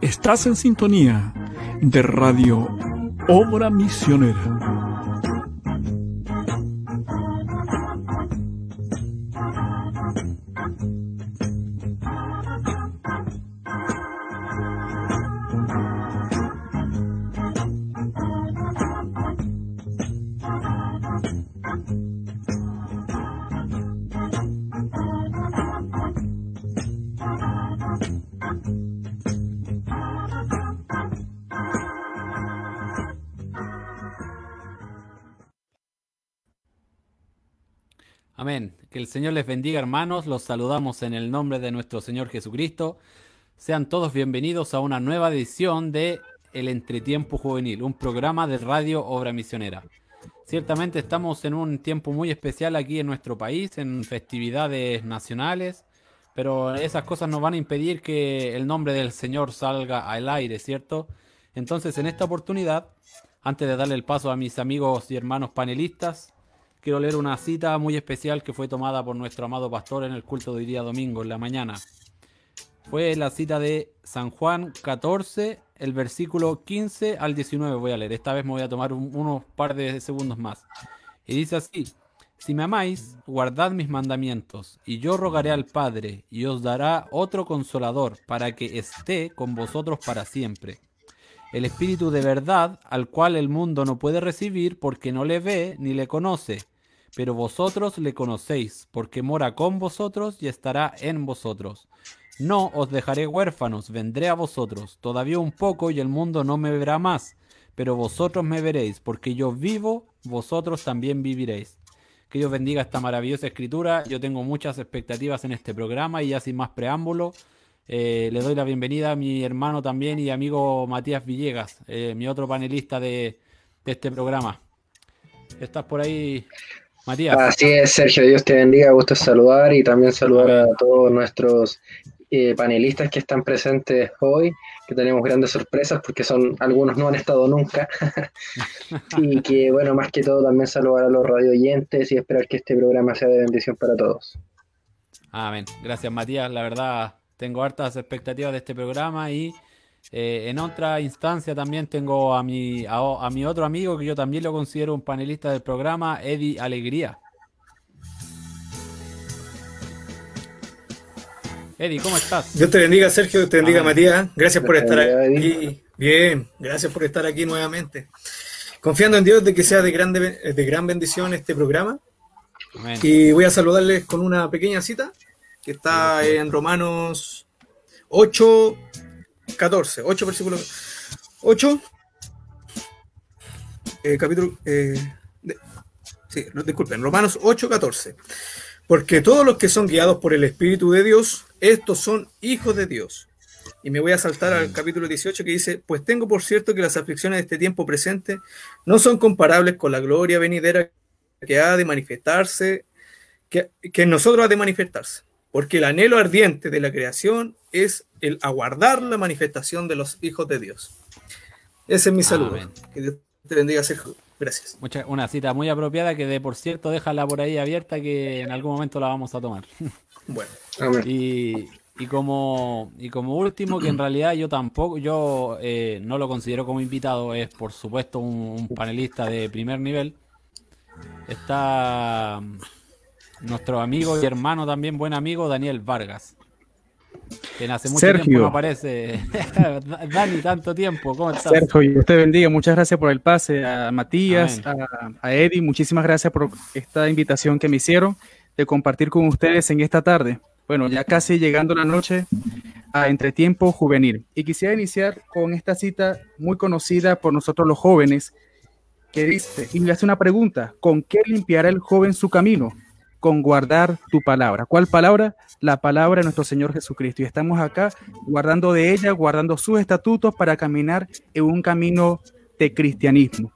Estás en sintonía de Radio Obra Misionera. Señor les bendiga, hermanos. Los saludamos en el nombre de nuestro Señor Jesucristo. Sean todos bienvenidos a una nueva edición de El Entretiempo Juvenil, un programa de Radio Obra Misionera. Ciertamente estamos en un tiempo muy especial aquí en nuestro país, en festividades nacionales, pero esas cosas no van a impedir que el nombre del Señor salga al aire, ¿cierto? Entonces, en esta oportunidad, antes de darle el paso a mis amigos y hermanos panelistas, quiero leer una cita muy especial que fue tomada por nuestro amado pastor en el culto de hoy día domingo, en la mañana. Fue la cita de San Juan 14, el versículo 15 al 19 voy a leer. Esta vez me voy a tomar unos par de segundos más. Y dice así, si me amáis, guardad mis mandamientos, y yo rogaré al Padre, y os dará otro consolador, para que esté con vosotros para siempre. El Espíritu de verdad, al cual el mundo no puede recibir porque no le ve ni le conoce pero vosotros le conocéis, porque mora con vosotros y estará en vosotros. No os dejaré huérfanos, vendré a vosotros. Todavía un poco y el mundo no me verá más, pero vosotros me veréis, porque yo vivo, vosotros también viviréis. Que Dios bendiga esta maravillosa escritura. Yo tengo muchas expectativas en este programa y ya sin más preámbulo, eh, le doy la bienvenida a mi hermano también y amigo Matías Villegas, eh, mi otro panelista de, de este programa. ¿Estás por ahí, Así es, Sergio, Dios te bendiga, gusto saludar y también saludar a todos nuestros eh, panelistas que están presentes hoy, que tenemos grandes sorpresas porque son algunos no han estado nunca. y que bueno, más que todo también saludar a los radio oyentes y esperar que este programa sea de bendición para todos. Amén. Gracias Matías, la verdad tengo hartas expectativas de este programa y eh, en otra instancia también tengo a mi, a, mi otro amigo que yo también lo considero un panelista del programa, Eddie Alegría. Eddie, ¿cómo estás? Dios te bendiga, Sergio, Dios te bendiga, Matías. Gracias por estar aquí. Bien, gracias por estar aquí nuevamente. Confiando en Dios de que sea de, grande, de gran bendición este programa. Y voy a saludarles con una pequeña cita que está en Romanos 8, 14, 8 versículos 8, eh, capítulo, eh, sí, no, disculpen, Romanos 8, 14. Porque todos los que son guiados por el Espíritu de Dios, estos son hijos de Dios. Y me voy a saltar al capítulo 18 que dice, pues tengo por cierto que las aflicciones de este tiempo presente no son comparables con la gloria venidera que ha de manifestarse, que, que en nosotros ha de manifestarse. Porque el anhelo ardiente de la creación es el aguardar la manifestación de los hijos de Dios. Ese es mi saludo. Que Dios te bendiga, Sergio. Gracias. Mucha, una cita muy apropiada que de por cierto déjala por ahí abierta que en algún momento la vamos a tomar. Bueno. Y, y, como, y como último, que en realidad yo tampoco, yo eh, no lo considero como invitado, es por supuesto un panelista de primer nivel. Está nuestro amigo y hermano también, buen amigo, Daniel Vargas. Que hace mucho Sergio. tiempo no aparece. Dani, tanto tiempo, ¿cómo estás? Sergio, usted bendiga, muchas gracias por el pase. A Matías, a, a, Eddie, muchísimas gracias por esta invitación que me hicieron de compartir con ustedes en esta tarde. Bueno, ya casi llegando la noche a Entretiempo Juvenil. Y quisiera iniciar con esta cita muy conocida por nosotros los jóvenes, que dice, y le hace una pregunta, ¿con qué limpiará el joven su camino? Con guardar tu palabra. ¿Cuál palabra? La palabra de nuestro Señor Jesucristo. Y estamos acá guardando de ella, guardando sus estatutos para caminar en un camino de cristianismo.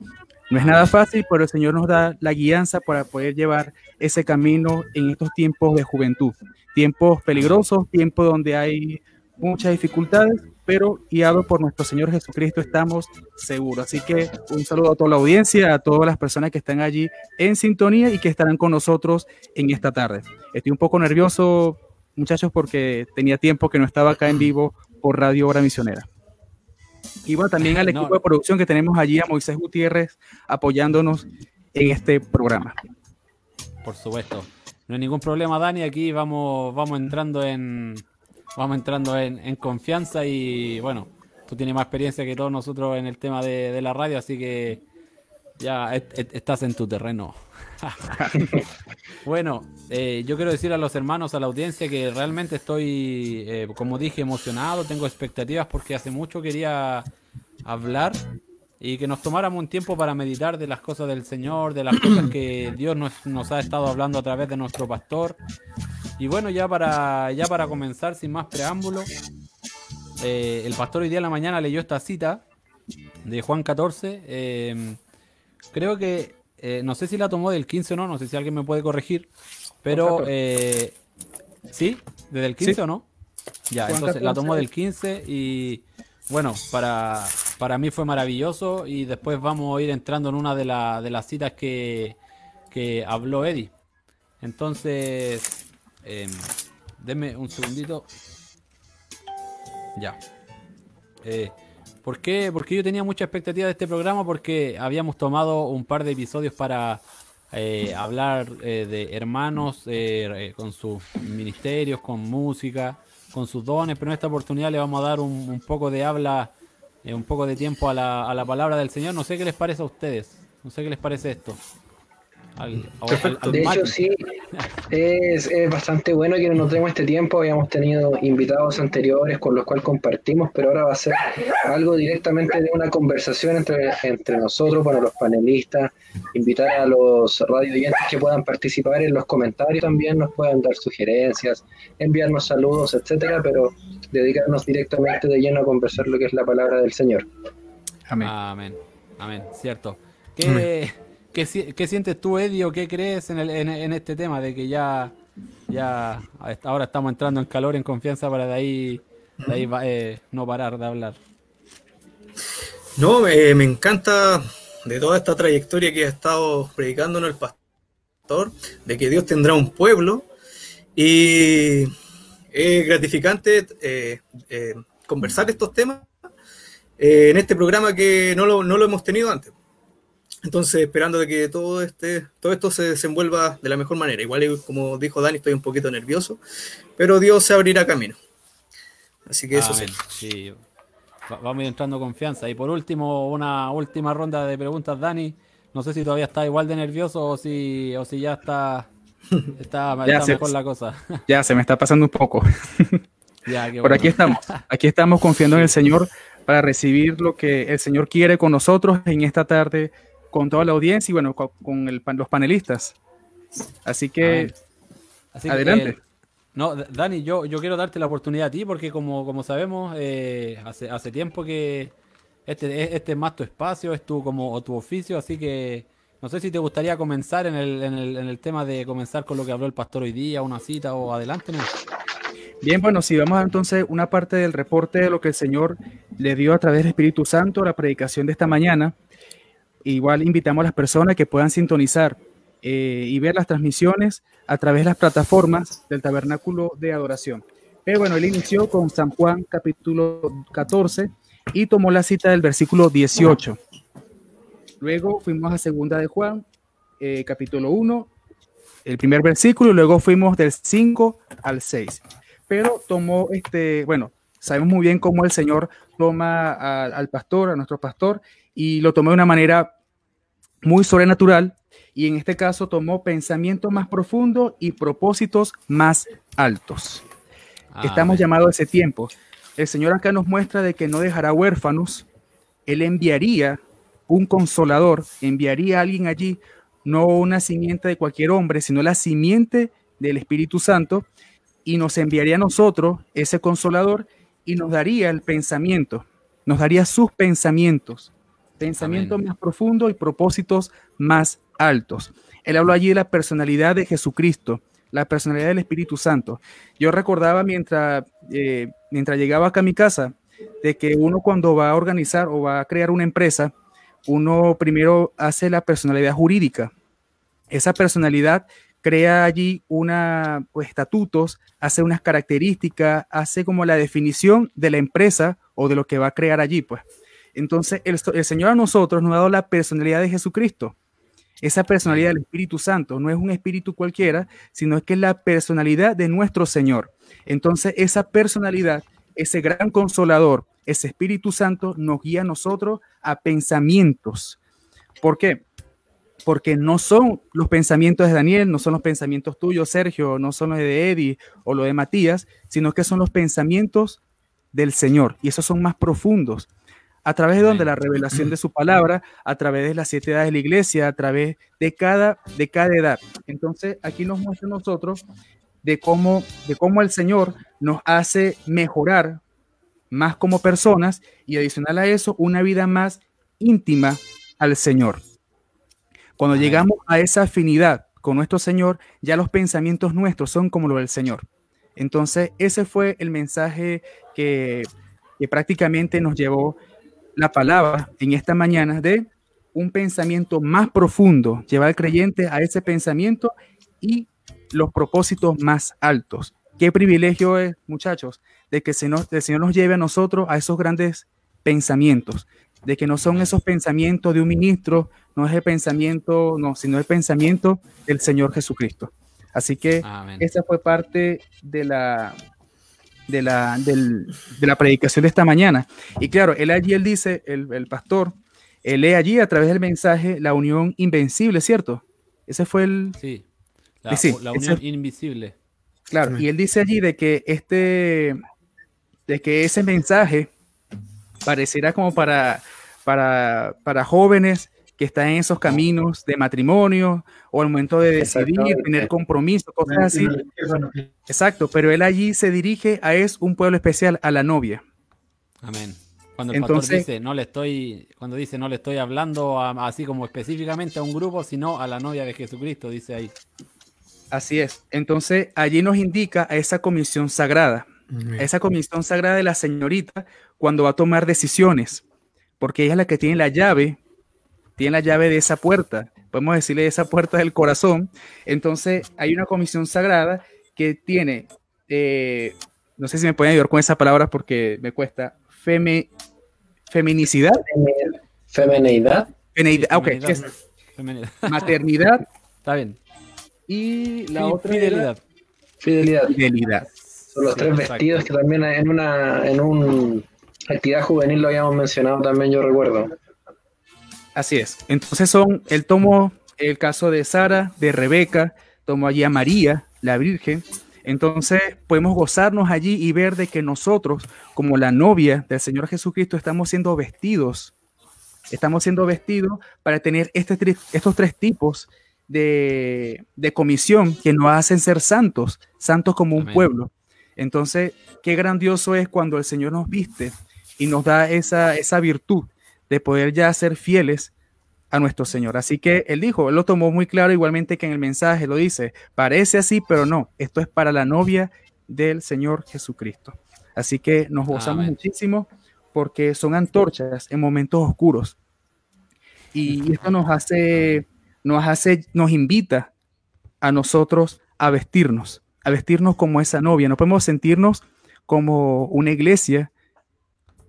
No es nada fácil, pero el Señor nos da la guianza para poder llevar ese camino en estos tiempos de juventud. Tiempos peligrosos, tiempos donde hay muchas dificultades, pero guiados por nuestro Señor Jesucristo estamos seguros. Así que un saludo a toda la audiencia, a todas las personas que están allí en sintonía y que estarán con nosotros en esta tarde. Estoy un poco nervioso, muchachos, porque tenía tiempo que no estaba acá en vivo por Radio Obra Misionera. Y bueno, también al equipo de producción que tenemos allí, a Moisés Gutiérrez, apoyándonos en este programa. Por supuesto. No hay ningún problema, Dani. Aquí vamos, vamos entrando en vamos entrando en, confianza y bueno, tú tienes más experiencia que todos nosotros en el tema de, la radio, así que ya estás en tu terreno. bueno, eh, yo quiero decir a los hermanos, a la audiencia, que realmente estoy, eh, como dije, emocionado, tengo expectativas porque hace mucho quería hablar y que nos tomáramos un tiempo para meditar de las cosas del Señor, de las cosas que Dios nos, ha estado hablando a través de nuestro pastor. Y bueno, ya para, ya para comenzar, sin más preámbulo, eh, el pastor hoy día en la mañana leyó esta cita de Juan 14. Em, creo que, eh, no sé si la tomó del 15 o no, no sé si alguien me puede corregir, pero eh, sí, desde el 15 o no. Ya, entonces la tomó del 15 y bueno, para, para mí fue maravilloso y después vamos a ir entrando en una de, de las citas que, que habló Eddie. Entonces, eh, denme un segundito. Ya. Eh, ¿por, qué? Porque yo tenía mucha expectativa de este programa porque habíamos tomado un par de episodios para eh, hablar eh, de hermanos con sus ministerios, con música con sus dones, pero en esta oportunidad le vamos a dar un, poco de habla, eh, un poco de tiempo a la, a la palabra del Señor. No sé qué les parece a ustedes, no sé qué les parece esto de hecho, sí, es, bastante bueno que nos demos este tiempo. Habíamos tenido invitados anteriores con los cuales compartimos, pero ahora va a ser algo directamente de una conversación entre, entre nosotros, bueno, los panelistas, invitar a los radio oyentes que puedan participar en los comentarios también, nos pueden dar sugerencias, enviarnos saludos, etcétera, pero dedicarnos directamente de lleno a conversar lo que es la palabra del Señor. Amén. Amén. Amén. Cierto. Que. ¿Qué, sientes tú, Eddie, o qué crees en, en, este tema de que ya, ya ahora estamos entrando en calor, en confianza para de ahí, ahí eh, no parar de hablar? No, eh, me encanta de toda esta trayectoria que ha estado predicándonos el pastor, de que Dios tendrá un pueblo y es gratificante eh, conversar estos temas en este programa que no lo hemos tenido antes. Entonces, esperando de que todo este, todo esto se desenvuelva de la mejor manera. Igual, como dijo Dani, estoy un poquito nervioso, pero Dios se abrirá camino. Así que eso sí. sí. Vamos entrando confianza. Y por último, una última ronda de preguntas, Dani. No sé si todavía está igual de nervioso o si, o si ya está, está, mejor la cosa. Ya, se me está pasando un poco. ya, Por aquí estamos. Aquí estamos confiando en el Señor para recibir lo que el Señor quiere con nosotros en esta tarde con toda la audiencia y bueno, con, los panelistas. Así que, adelante. Eh, no, Dani, yo, yo quiero darte la oportunidad a ti porque como, como sabemos, eh, hace, hace tiempo que este, este es más tu espacio, es tu, como, tu oficio, así que no sé si te gustaría comenzar en el, en, el, en el tema de comenzar con lo que habló el pastor hoy día, una cita o adelante. Bien, bueno, si vamos a entonces una parte del reporte de lo que el Señor le dio a través del Espíritu Santo, la predicación de esta mañana. Igual invitamos a las personas que puedan sintonizar eh, y ver las transmisiones a través de las plataformas del Tabernáculo de Adoración. Pero bueno, él inició con San Juan capítulo 14 y tomó la cita del versículo 18. Luego fuimos a segunda de Juan, eh, capítulo 1, el primer versículo, y luego fuimos del 5 al 6. Pero tomó este, bueno, sabemos muy bien cómo el Señor toma al pastor, a nuestro pastor, y lo tomó de una manera muy sobrenatural y en este caso tomó pensamientos más profundos y propósitos más altos. Estamos llamados a ese tiempo. El Señor acá nos muestra de que no dejará huérfanos. Él enviaría un consolador, enviaría a alguien allí, no una simiente de cualquier hombre, sino la simiente del Espíritu Santo, y nos enviaría a nosotros ese consolador y nos daría el pensamiento, nos daría sus pensamientos, pensamientos más profundos y propósitos más altos. Él habló allí de la personalidad de Jesucristo, la personalidad del Espíritu Santo. Yo recordaba mientras, eh, mientras llegaba acá a mi casa, de que uno cuando va a organizar o va a crear una empresa, uno primero hace la personalidad jurídica. Esa personalidad crea allí una, pues, estatutos, hace unas características, hace como la definición de la empresa o de lo que va a crear allí, pues. Entonces, el, Señor a nosotros nos ha dado la personalidad de Jesucristo. Esa personalidad del Espíritu Santo no es un espíritu cualquiera, sino que es la personalidad de nuestro Señor. Entonces, esa personalidad, ese gran consolador, ese Espíritu Santo nos guía a nosotros a pensamientos. ¿Por qué? Porque no son los pensamientos de Daniel, no son los pensamientos tuyos, Sergio, no son los de Eddie o los de Matías, sino que son los pensamientos del Señor y esos son más profundos a través de donde la revelación de su palabra, a través de las siete edades de la iglesia, a través de cada, de cada edad. Entonces, aquí nos muestra nosotros de cómo, de cómo el Señor nos hace mejorar más como personas y adicional a eso, una vida más íntima al Señor. Cuando llegamos a esa afinidad con nuestro Señor, ya los pensamientos nuestros son como los del Señor. Entonces, ese fue el mensaje que, que prácticamente nos llevó la palabra en esta mañana de un pensamiento más profundo, llevar al creyente a ese pensamiento y los propósitos más altos. Qué privilegio es, muchachos, de que el Señor nos lleve a nosotros a esos grandes pensamientos, de que no son esos pensamientos de un ministro, no es el pensamiento, no, sino el pensamiento del Señor Jesucristo. Así que esa fue parte de la, de la, de la predicación de esta mañana. Y claro, él allí, él dice, el, pastor, él lee allí a través del mensaje la unión invencible, ¿cierto? Ese fue el... Sí, la, unión invisible. Claro, y él dice allí de que este, de que ese mensaje parecerá como para, para, para jóvenes que está en esos caminos de matrimonio o al momento de decidir, tener compromiso, cosas así. Exacto, pero él allí se dirige a es un pueblo especial, a la novia. Amén. Cuando el Entonces, dice, no le estoy, cuando dice no le estoy hablando así como específicamente a un grupo, sino a la novia de Jesucristo, dice ahí. Así es. Entonces allí nos indica a esa comisión sagrada, a esa comisión sagrada de la señorita cuando va a tomar decisiones, porque ella es la que tiene la llave tiene la llave de esa puerta, podemos decirle esa puerta del corazón. Entonces hay una comisión sagrada que tiene, eh, no sé si me pueden ayudar con esa palabra porque me cuesta, feme, feminicidad. Femenidad. Femenidad, ok. Maternidad. Está bien. Y la otra fidelidad. Fidelidad. Fidelidad. Son los tres vestidos que también en una en un actividad juvenil lo habíamos mencionado también, yo recuerdo. Así es. Entonces son, él tomó el caso de Sara, de Rebeca, tomó allí a María, la Virgen. Entonces podemos gozarnos allí y ver de que nosotros, como la novia del Señor Jesucristo, estamos siendo vestidos. Estamos siendo vestidos para tener este, estos tres tipos de, comisión que nos hacen ser santos, santos como un pueblo. Entonces, qué grandioso es cuando el Señor nos viste y nos da esa, esa virtud de poder ya ser fieles a nuestro Señor. Así que él dijo, él lo tomó muy claro igualmente que en el mensaje lo dice, parece así, pero no, esto es para la novia del Señor Jesucristo. Así que nos gozamos muchísimo porque son antorchas en momentos oscuros. Y esto nos hace, nos hace, nos invita a nosotros a vestirnos, a vestirnos como esa novia. No podemos sentirnos como una iglesia,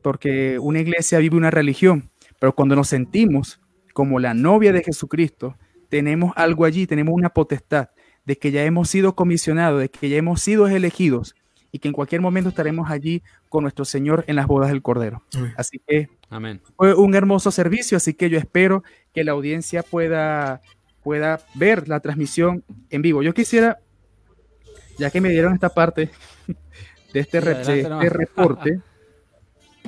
porque una iglesia vive una religión, pero cuando nos sentimos como la novia de Jesucristo, tenemos algo allí, tenemos una potestad de que ya hemos sido comisionados, de que ya hemos sido elegidos y que en cualquier momento estaremos allí con nuestro Señor en las bodas del Cordero. Así que Amén. fue un hermoso servicio, así que yo espero que la audiencia pueda, pueda ver la transmisión en vivo. Yo quisiera, ya que me dieron esta parte de este, de este reporte,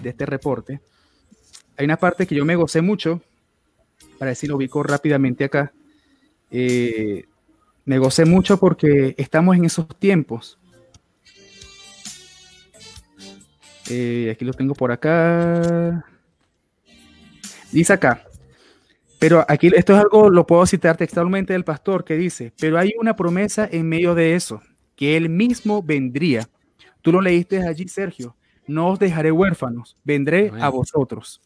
de este reporte, hay una parte que yo me gocé mucho, para decir lo ubico rápidamente acá. Eh, me gocé mucho porque estamos en esos tiempos. Eh, aquí lo tengo por acá. Dice acá, pero aquí esto es algo, lo puedo citar textualmente del pastor que dice, pero hay una promesa en medio de eso, que él mismo vendría. Tú lo leíste allí, Sergio. No os dejaré huérfanos, vendré a vosotros.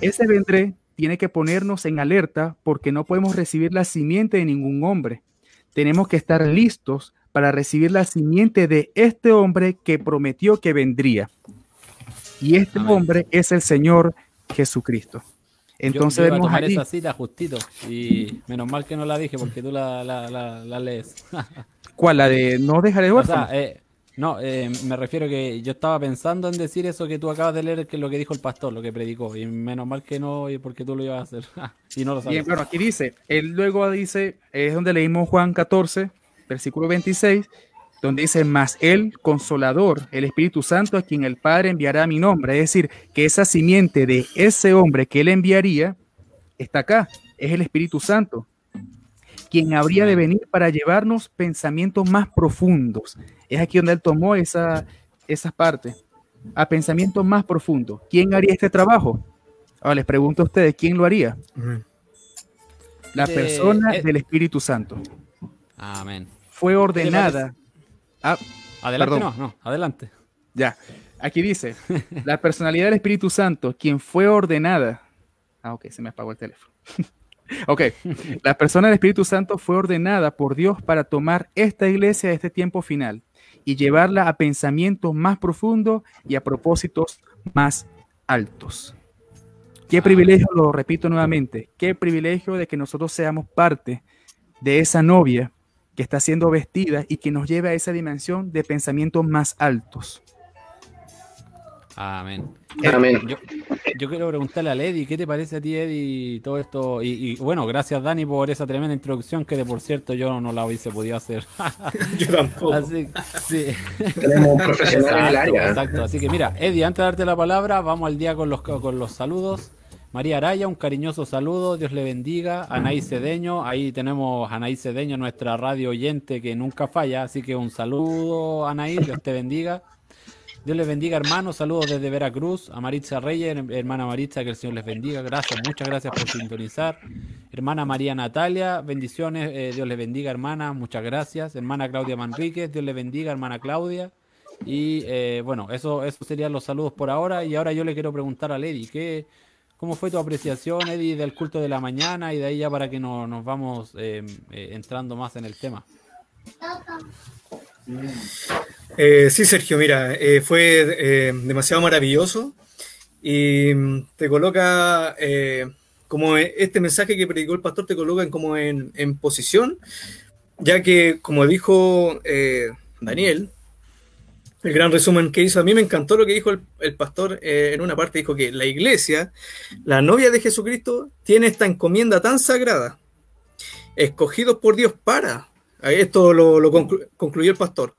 Ese vendré tiene que ponernos en alerta porque no podemos recibir la simiente de ningún hombre. tenemos que estar listos para recibir la simiente de este hombre que prometió que vendría. Y este hombre es el Señor Jesucristo. Entonces yo, yo esa cita justito y menos mal que no la dije porque tú la, la, la, lees. ¿Cuál? La de no dejaré huérfano. O sea, eh, no, eh, me refiero que yo estaba pensando en decir eso que tú acabas de leer, que es lo que dijo el pastor, lo que predicó. Y menos mal que no, porque tú lo ibas a hacer. y no lo sabes. Bien, bueno, aquí dice, él luego dice, es donde leímos Juan 14, versículo 26, donde dice, más el consolador, el Espíritu Santo, a quien el Padre enviará a mi nombre. Es decir, que esa simiente de ese hombre que él enviaría está acá, es el Espíritu Santo, quien habría de venir para llevarnos pensamientos más profundos. Es aquí donde él tomó esa, esa parte, a pensamientos más profundos. ¿Quién haría este trabajo? Ahora les pregunto a ustedes, ¿quién lo haría? La persona del Espíritu Santo. Amén. Fue ordenada Ah, adelante, no, no, adelante. Ya, aquí dice, la personalidad del Espíritu Santo, quien fue ordenada. Ah, ok, se me apagó el teléfono. ok, la persona del Espíritu Santo fue ordenada por Dios para tomar esta iglesia de este tiempo final y llevarla a pensamientos más profundos y a propósitos más altos. Qué privilegio, lo repito nuevamente, qué privilegio de que nosotros seamos parte de esa novia que está siendo vestida y que nos lleve a esa dimensión de pensamientos más altos. Amén. Amén. Yo, quiero preguntarle a Eddie, ¿qué te parece a ti, Eddie, todo esto? Y, bueno, gracias, Dani, por esa tremenda introducción que, de por cierto, yo no la hubiese podido hacer. yo tampoco. Así, sí. Tenemos un profesional en el área. Exacto. Así que, mira, Eddie, antes de darte la palabra, vamos al día con los, con los saludos. María Araya, un cariñoso saludo, Dios le bendiga. Anaí Cedeño, ahí tenemos a Anaí Cedeño, nuestra radio oyente que nunca falla, así que un saludo, Anaí, Dios te bendiga. Dios les bendiga, hermanos. Saludos desde Veracruz. A Maritza Reyes, hermana Maritza, que el Señor les bendiga. Gracias, muchas gracias por sintonizar. Hermana María Natalia, bendiciones. Eh, Dios les bendiga, hermana. Muchas gracias. Hermana Claudia Manríquez, Dios les bendiga, hermana Claudia. Y eh, bueno, eso, eso serían los saludos por ahora. Y ahora yo le quiero preguntar a Lady, ¿qué, ¿Cómo fue tu apreciación, Eddie, del culto de la mañana y de ahí ya para que no, nos vamos eh, entrando más en el tema? Eh, sí, Sergio, mira, fue demasiado maravilloso y mm, te coloca, como este mensaje que predicó el pastor, te coloca como en, en posición, ya que, como dijo Daniel, el gran resumen que hizo. A mí me encantó lo que dijo el, pastor eh, en una parte. Dijo que la iglesia, la novia de Jesucristo, tiene esta encomienda tan sagrada, escogidos por Dios para, esto lo, concluyó el pastor,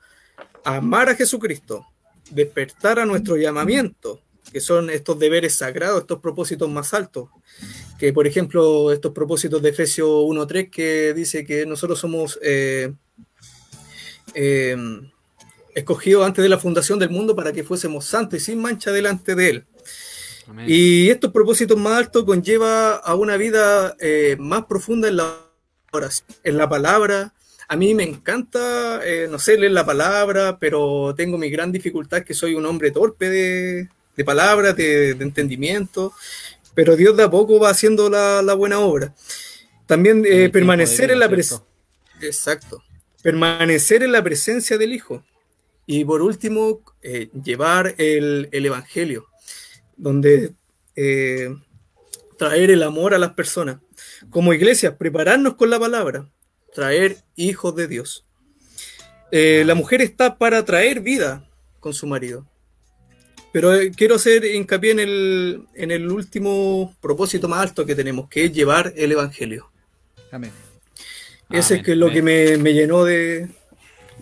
amar a Jesucristo, despertar a nuestro llamamiento, que son estos deberes sagrados, estos propósitos más altos, que por ejemplo estos propósitos de Efesios 1.3 que dice que nosotros somos... Eh, eh, escogido antes de la fundación del mundo para que fuésemos santos y sin mancha delante de Él. Y estos propósitos más altos conlleva a una vida eh, más profunda en la oración, en la palabra. A mí me encanta, eh, no sé, leer la palabra, pero tengo mi gran dificultad que soy un hombre torpe de, de palabras, de, entendimiento, pero Dios de a poco va haciendo la, buena obra. También eh, permanecer en la presencia. Exacto. Permanecer en la presencia del Hijo. Y por último, eh, llevar el, Evangelio, donde traer el amor a las personas. Como iglesia, prepararnos con la palabra, traer hijos de Dios. Eh, la mujer está para traer vida con su marido. Pero quiero hacer hincapié en el, en el último propósito más alto que tenemos, que es llevar el Evangelio. Amén. Ese es que lo que me, me llenó de,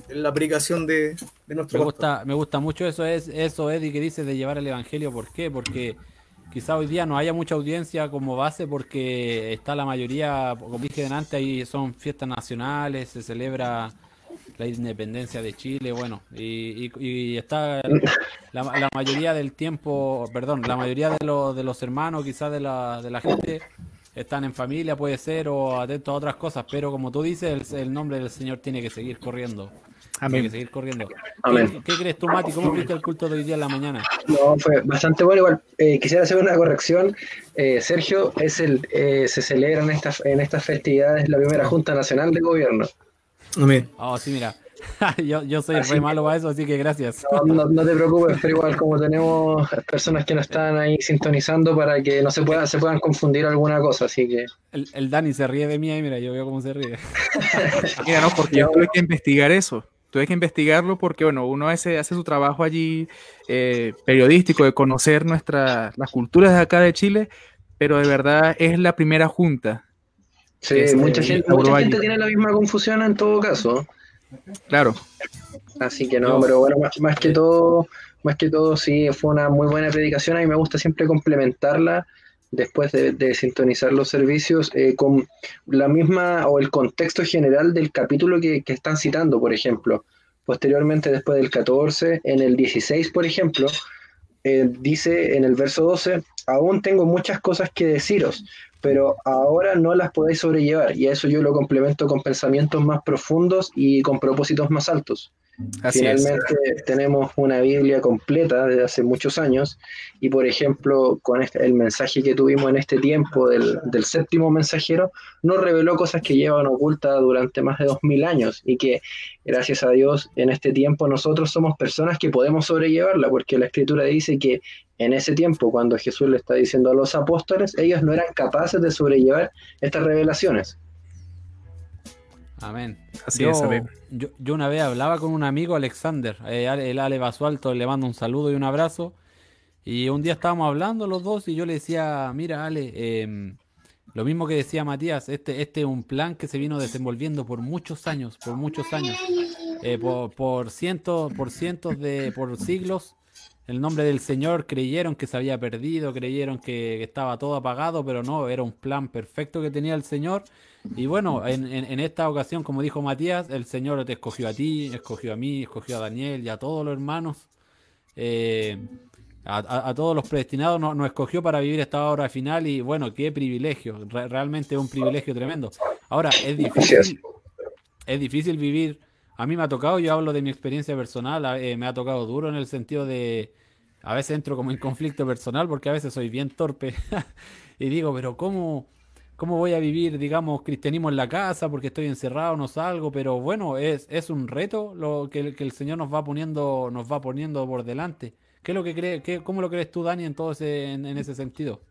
la aplicación de, nuestro me gusta, me gusta mucho eso, es eso, Eddie, que dice de llevar el Evangelio. ¿Por qué? Porque quizá hoy día no haya mucha audiencia como base porque está la mayoría, como dije antes, ahí son fiestas nacionales, se celebra la independencia de Chile, bueno, y, está la, mayoría del tiempo, perdón, la mayoría de, los de los hermanos, quizás de la, de la gente, están en familia, puede ser, o atentos a otras cosas, pero como tú dices, el nombre del Señor tiene que seguir corriendo. Amén. que seguir corriendo. ¿Qué, crees tú, Mati? ¿Cómo viste el culto de hoy día en la mañana? No, fue bastante bueno. Igual eh, quisiera hacer una corrección. Eh, Sergio, es el, eh, se celebra en estas, en estas festividades la primera Junta Nacional de Gobierno. Amén. Oh, sí, mira. yo, yo, soy re malo para eso, así que gracias. No, no, te preocupes, pero igual como tenemos personas que nos están ahí sintonizando para que no se puedan, se puedan confundir alguna cosa, así que. El, el Dani se ríe de mí y mira, yo veo cómo se ríe. mira, no, porque yo tuve que investigar eso. Tuve que investigarlo porque, bueno, uno hace, hace su trabajo allí eh, periodístico de conocer nuestra, las culturas de acá de Chile, pero de verdad es la primera junta. Sí, mucha, gente, mucha gente tiene la misma confusión en todo caso. Claro. Así que no, pero bueno, más, que todo, más que todo sí fue una muy buena predicación. A mí me gusta siempre complementarla después de, sintonizar los servicios eh, con la misma o el contexto general del capítulo que, están citando, por ejemplo. Posteriormente, después del 14, en el 16, por ejemplo, eh, dice en el verso 12, aún tengo muchas cosas que deciros, pero ahora no las podéis sobrellevar y a eso yo lo complemento con pensamientos más profundos y con propósitos más altos. Finalmente tenemos una Biblia completa desde hace muchos años y por ejemplo con este, el mensaje que tuvimos en este tiempo del, séptimo mensajero nos reveló cosas que llevan ocultas durante más de dos mil años y que gracias a Dios en este tiempo nosotros somos personas que podemos sobrellevarla porque la escritura dice que en ese tiempo cuando Jesús le está diciendo a los apóstoles ellos no eran capaces de sobrellevar estas revelaciones. Amén. Así yo, es, Yo, una vez hablaba con un amigo, Alexander, eh, el Ale Basualto, le mando un saludo y un abrazo. Y un día estábamos hablando los dos y yo le decía, mira Ale, em, lo mismo que decía Matías, este, este es un plan que se vino desenvolviendo por muchos años, por muchos años, eh, por, cientos, por cientos de, por siglos. El nombre del Señor creyeron que se había perdido, creyeron que estaba todo apagado, pero no, era un plan perfecto que tenía el Señor y bueno, en, esta ocasión, como dijo Matías, el Señor te escogió a ti, escogió a mí, escogió a Daniel y a todos los hermanos. Eh, a, todos los predestinados nos, escogió para vivir esta hora final y bueno, qué privilegio, realmente un privilegio tremendo. Ahora, es difícil, es difícil vivir, a mí me ha tocado, yo hablo de mi experiencia personal, eh, me ha tocado duro en el sentido de, a veces entro como en conflicto personal porque a veces soy bien torpe y digo, pero ¿cómo? ¿Cómo voy a vivir, digamos, cristianismo en la casa porque estoy encerrado, no salgo? Pero bueno, es, es un reto lo que, el Señor nos va poniendo, nos va poniendo por delante. ¿Qué es lo que cree, qué, ¿Cómo lo crees tú, Dani, en ese, en, ese sentido?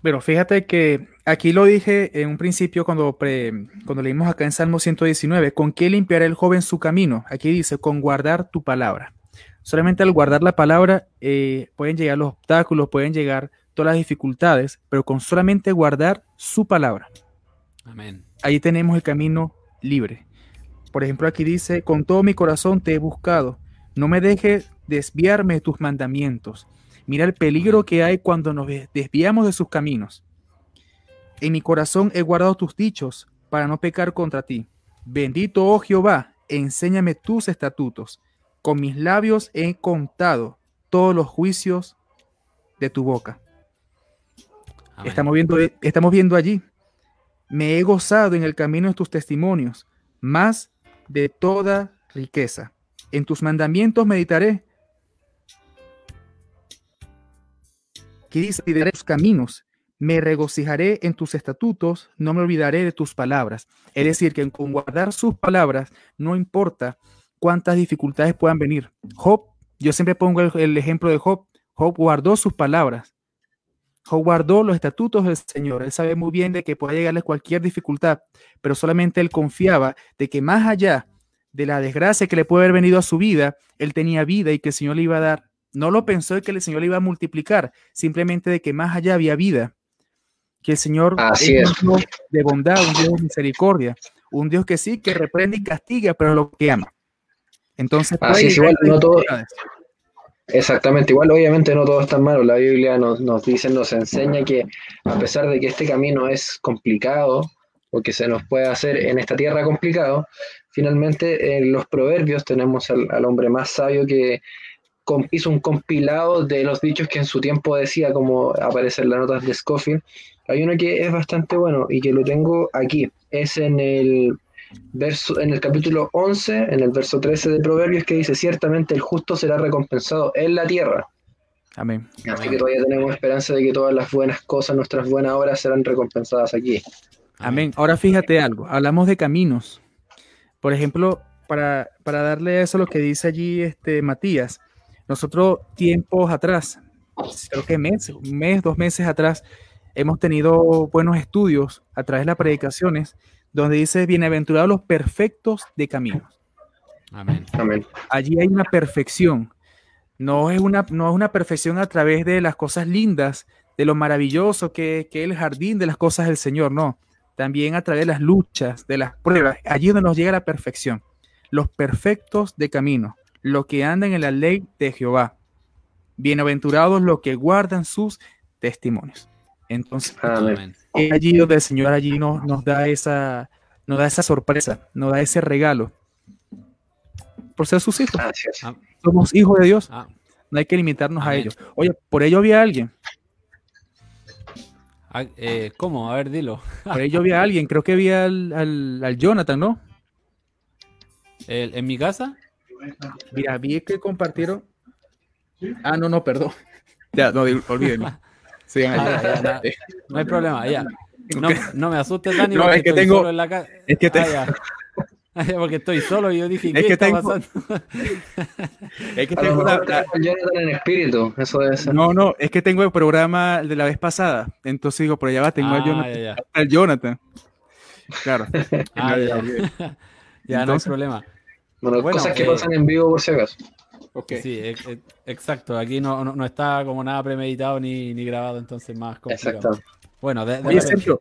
Pero fíjate que aquí lo dije en un principio cuando, cuando leímos acá en Salmo 119, ¿con qué limpiará el joven su camino? Aquí dice, con guardar tu palabra. Solamente al guardar la palabra eh, pueden llegar los obstáculos, pueden llegar todas las dificultades, pero con solamente guardar su palabra. Amén. Ahí tenemos el camino libre. Por ejemplo, aquí dice, con todo mi corazón te he buscado, no me dejes desviarme de tus mandamientos. Mira el peligro que hay cuando nos desviamos de sus caminos. En mi corazón he guardado tus dichos para no pecar contra ti. Bendito, oh Jehová, enséñame tus estatutos. Con mis labios he contado todos los juicios de tu boca. Estamos viendo, estamos viendo allí. Me he gozado en el camino de tus testimonios, más de toda riqueza. En tus mandamientos meditaré. ¿Qué dice? tus caminos. Me regocijaré en tus estatutos, no me olvidaré de tus palabras. Es decir, que con guardar sus palabras, no importa cuántas dificultades puedan venir. Job, yo siempre pongo el ejemplo de Job. Job guardó sus palabras Job guardó los estatutos del Señor. Él sabe muy bien de que puede llegarle cualquier dificultad, pero solamente él confiaba de que más allá de la desgracia que le puede haber venido a su vida, él tenía vida y que el Señor le iba a dar. No lo pensó de que el Señor le iba a multiplicar, simplemente de que más allá había vida. Que el Señor es, un Dios de bondad, un Dios de misericordia, un Dios que sí, que reprende y castiga, pero lo que ama. Entonces, Así es, igual, no todo, Exactamente, igual obviamente no todo es tan malo, la Biblia nos, nos dice, nos enseña que a pesar de que este camino es complicado o que se nos puede hacer en esta tierra complicado, finalmente en los proverbios tenemos al, hombre más sabio que hizo un compilado de los dichos que en su tiempo decía, como aparece en las notas de Scofield. Hay uno que es bastante bueno y que lo tengo aquí, es en el verso, en el capítulo 11, en el verso 13 de Proverbios, que dice, ciertamente el justo será recompensado en la tierra. Amén. Así que todavía tenemos esperanza de que todas las buenas cosas, nuestras buenas obras serán recompensadas aquí. Amén. Ahora fíjate algo, hablamos de caminos. Por ejemplo, para, para darle eso lo que dice allí este Matías, nosotros tiempos atrás, creo que mes, un mes, dos meses atrás, hemos tenido buenos estudios a través de las predicaciones donde dice, bienaventurados los perfectos de caminos. Amén. Amén. Allí hay una perfección. No es una, no es una perfección a través de las cosas lindas, de lo maravilloso que, que es el jardín de las cosas del Señor, no. También a través de las luchas, de las pruebas. Allí donde nos llega la perfección. Los perfectos de camino, los que andan en la ley de Jehová. Bienaventurados los que guardan sus testimonios. Entonces, es allí donde el Señor allí nos, nos da esa, nos da esa sorpresa, nos da ese regalo por ser sus hijos. Gracias. Ah, Somos hijos de Dios, ah, no hay que limitarnos a ellos. Oye, por ello había alguien, ah, eh, ¿Cómo? A ver, dilo. por ello había alguien, creo que había al, al- al Jonathan, ¿no? El- ¿En mi casa? Mira, vi que compartieron. Ah, no, no, perdón. Ya, no, olvídenme. Sigan Ah, ya, ya, No hay problema, ya. No, no me asustes, Dani, No, porque es que estoy tengo- solo en la casa. es que te- Ah, ya. Ah, ya, porque estoy solo y yo dije, ¿qué Es que está tengo- pasando? Es que tengo una- Jonathan en espíritu, eso debe ser. No, no, es que tengo el programa de la vez pasada. Entonces digo, por allá va, tengo al Ah, Jonathan. ya, ya. al Jonathan. Claro. Ah, ya, ya. Ya, no hay Entonces- problema. Bueno, Bueno, cosas que eh, pasan en vivo por si acaso. Ok. Sí, e- e- exacto. Aquí no, no, no está como nada premeditado ni, ni grabado, entonces más complicado. Exacto. Bueno, de, de Oye. Sergio,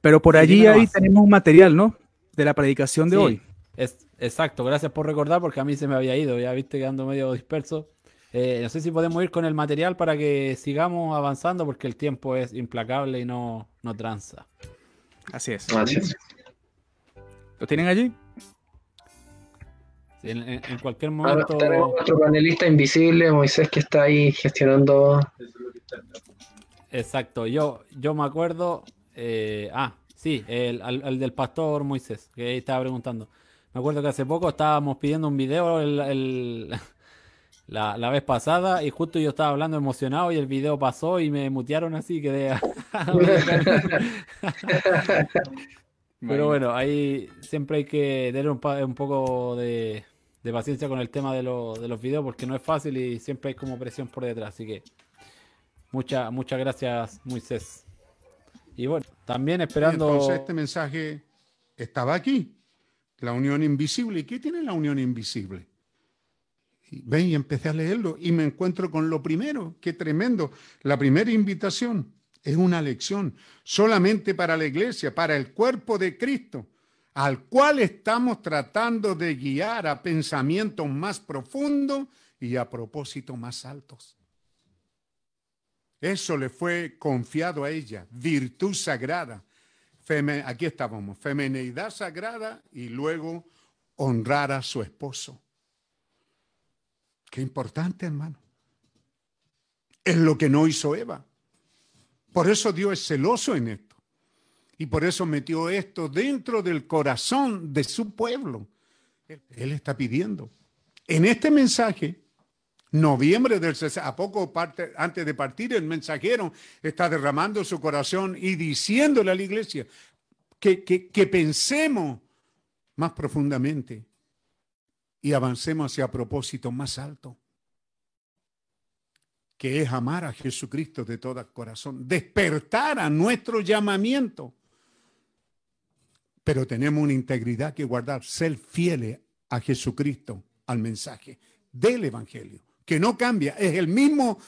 pero por Sí, allí ahí tenemos un material, ¿no? De la predicación de Sí, hoy. es, exacto, gracias por recordar porque a mí se me había ido, ya viste que ando medio disperso. Eh, no sé si podemos ir con el material para que sigamos avanzando porque el tiempo es implacable y no, no tranza. Así es. Así es. ¿Lo tienen allí? Sí, En, cualquier Ahora momento... tenemos nuestro panelista invisible, Moisés, que está ahí gestionando. Exacto, yo, yo me acuerdo, eh, ah, sí, el, al- al del pastor Moisés, que ahí estaba preguntando. Me acuerdo que hace poco estábamos pidiendo un video el- el- la, la vez pasada y justo yo estaba hablando emocionado y el video pasó y me mutearon así y quedé... Pero bueno, ahí siempre hay que tener un poco de, de paciencia con el tema de, lo- de los videos porque no es fácil y siempre hay como presión por detrás. Así que mucha, muchas gracias, Moisés. Y bueno, también esperando. entonces este mensaje estaba aquí, la unión invisible. ¿Y qué tiene la unión invisible? Y ven y empecé a leerlo y me encuentro con lo primero, qué tremendo. La primera invitación es una lección solamente para la iglesia, para el cuerpo de Cristo, al cual estamos tratando de guiar a pensamientos más profundos y a propósitos más altos. Eso le fue confiado a ella, virtud sagrada. Aquí estábamos, femenidad sagrada y luego honrar a su esposo. Qué importante, hermano. Es lo que no hizo Eva. Por eso Dios es celoso en esto. Y por eso metió esto dentro del corazón de su pueblo. Él, está pidiendo. En este mensaje, noviembre del 60, a poco antes de partir, el mensajero está derramando su corazón y diciéndole a la iglesia que, que, que pensemos más profundamente y avancemos hacia propósito más alto, que es amar a Jesucristo de todo corazón, despertar a nuestro llamamiento. Pero tenemos una integridad que guardar, ser fieles a Jesucristo, al mensaje del Evangelio, que no cambia, es el mismo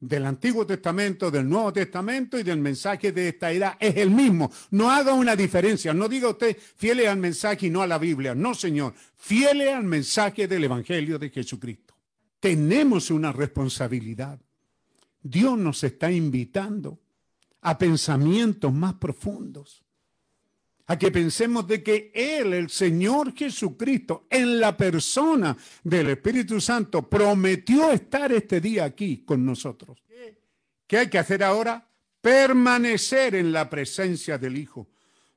del Antiguo Testamento, del Nuevo Testamento y del mensaje de esta era, es el mismo. No haga una diferencia, no diga usted fieles al mensaje y no a la Biblia, no Señor, fieles al mensaje del Evangelio de Jesucristo. Tenemos una responsabilidad. Dios nos está invitando a pensamientos más profundos a que pensemos de que Él, el Señor Jesucristo, en la persona del Espíritu Santo, prometió estar este día aquí con nosotros. ¿Qué hay que hacer ahora? Permanecer en la presencia del Hijo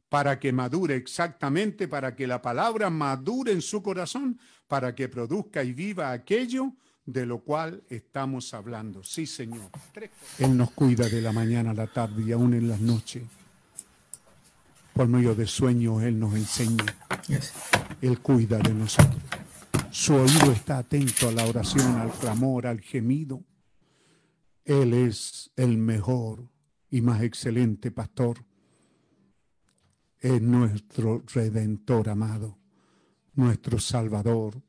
para que madure exactamente, para que la palabra madure en su corazón, para que produzca y viva aquello de lo cual estamos hablando. Sí, Señor. Él nos cuida de la mañana a la tarde y aún en las noches por medio de sueños Él nos enseña. Él cuida de nosotros. Su oído está atento a la oración, al clamor, al gemido. Él es el mejor y más excelente pastor. Es nuestro redentor amado, nuestro salvador,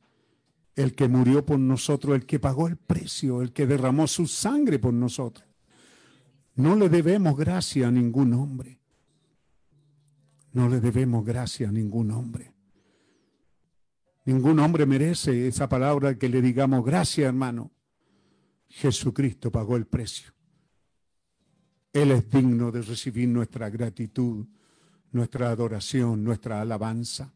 el que murió por nosotros, el que pagó el precio, el que derramó su sangre por nosotros. No le debemos gracia a ningún hombre. No le debemos gracia a ningún hombre. Ningún hombre merece esa palabra que le digamos gracias, hermano. Jesucristo pagó el precio. Él es digno de recibir nuestra gratitud, nuestra adoración, nuestra alabanza.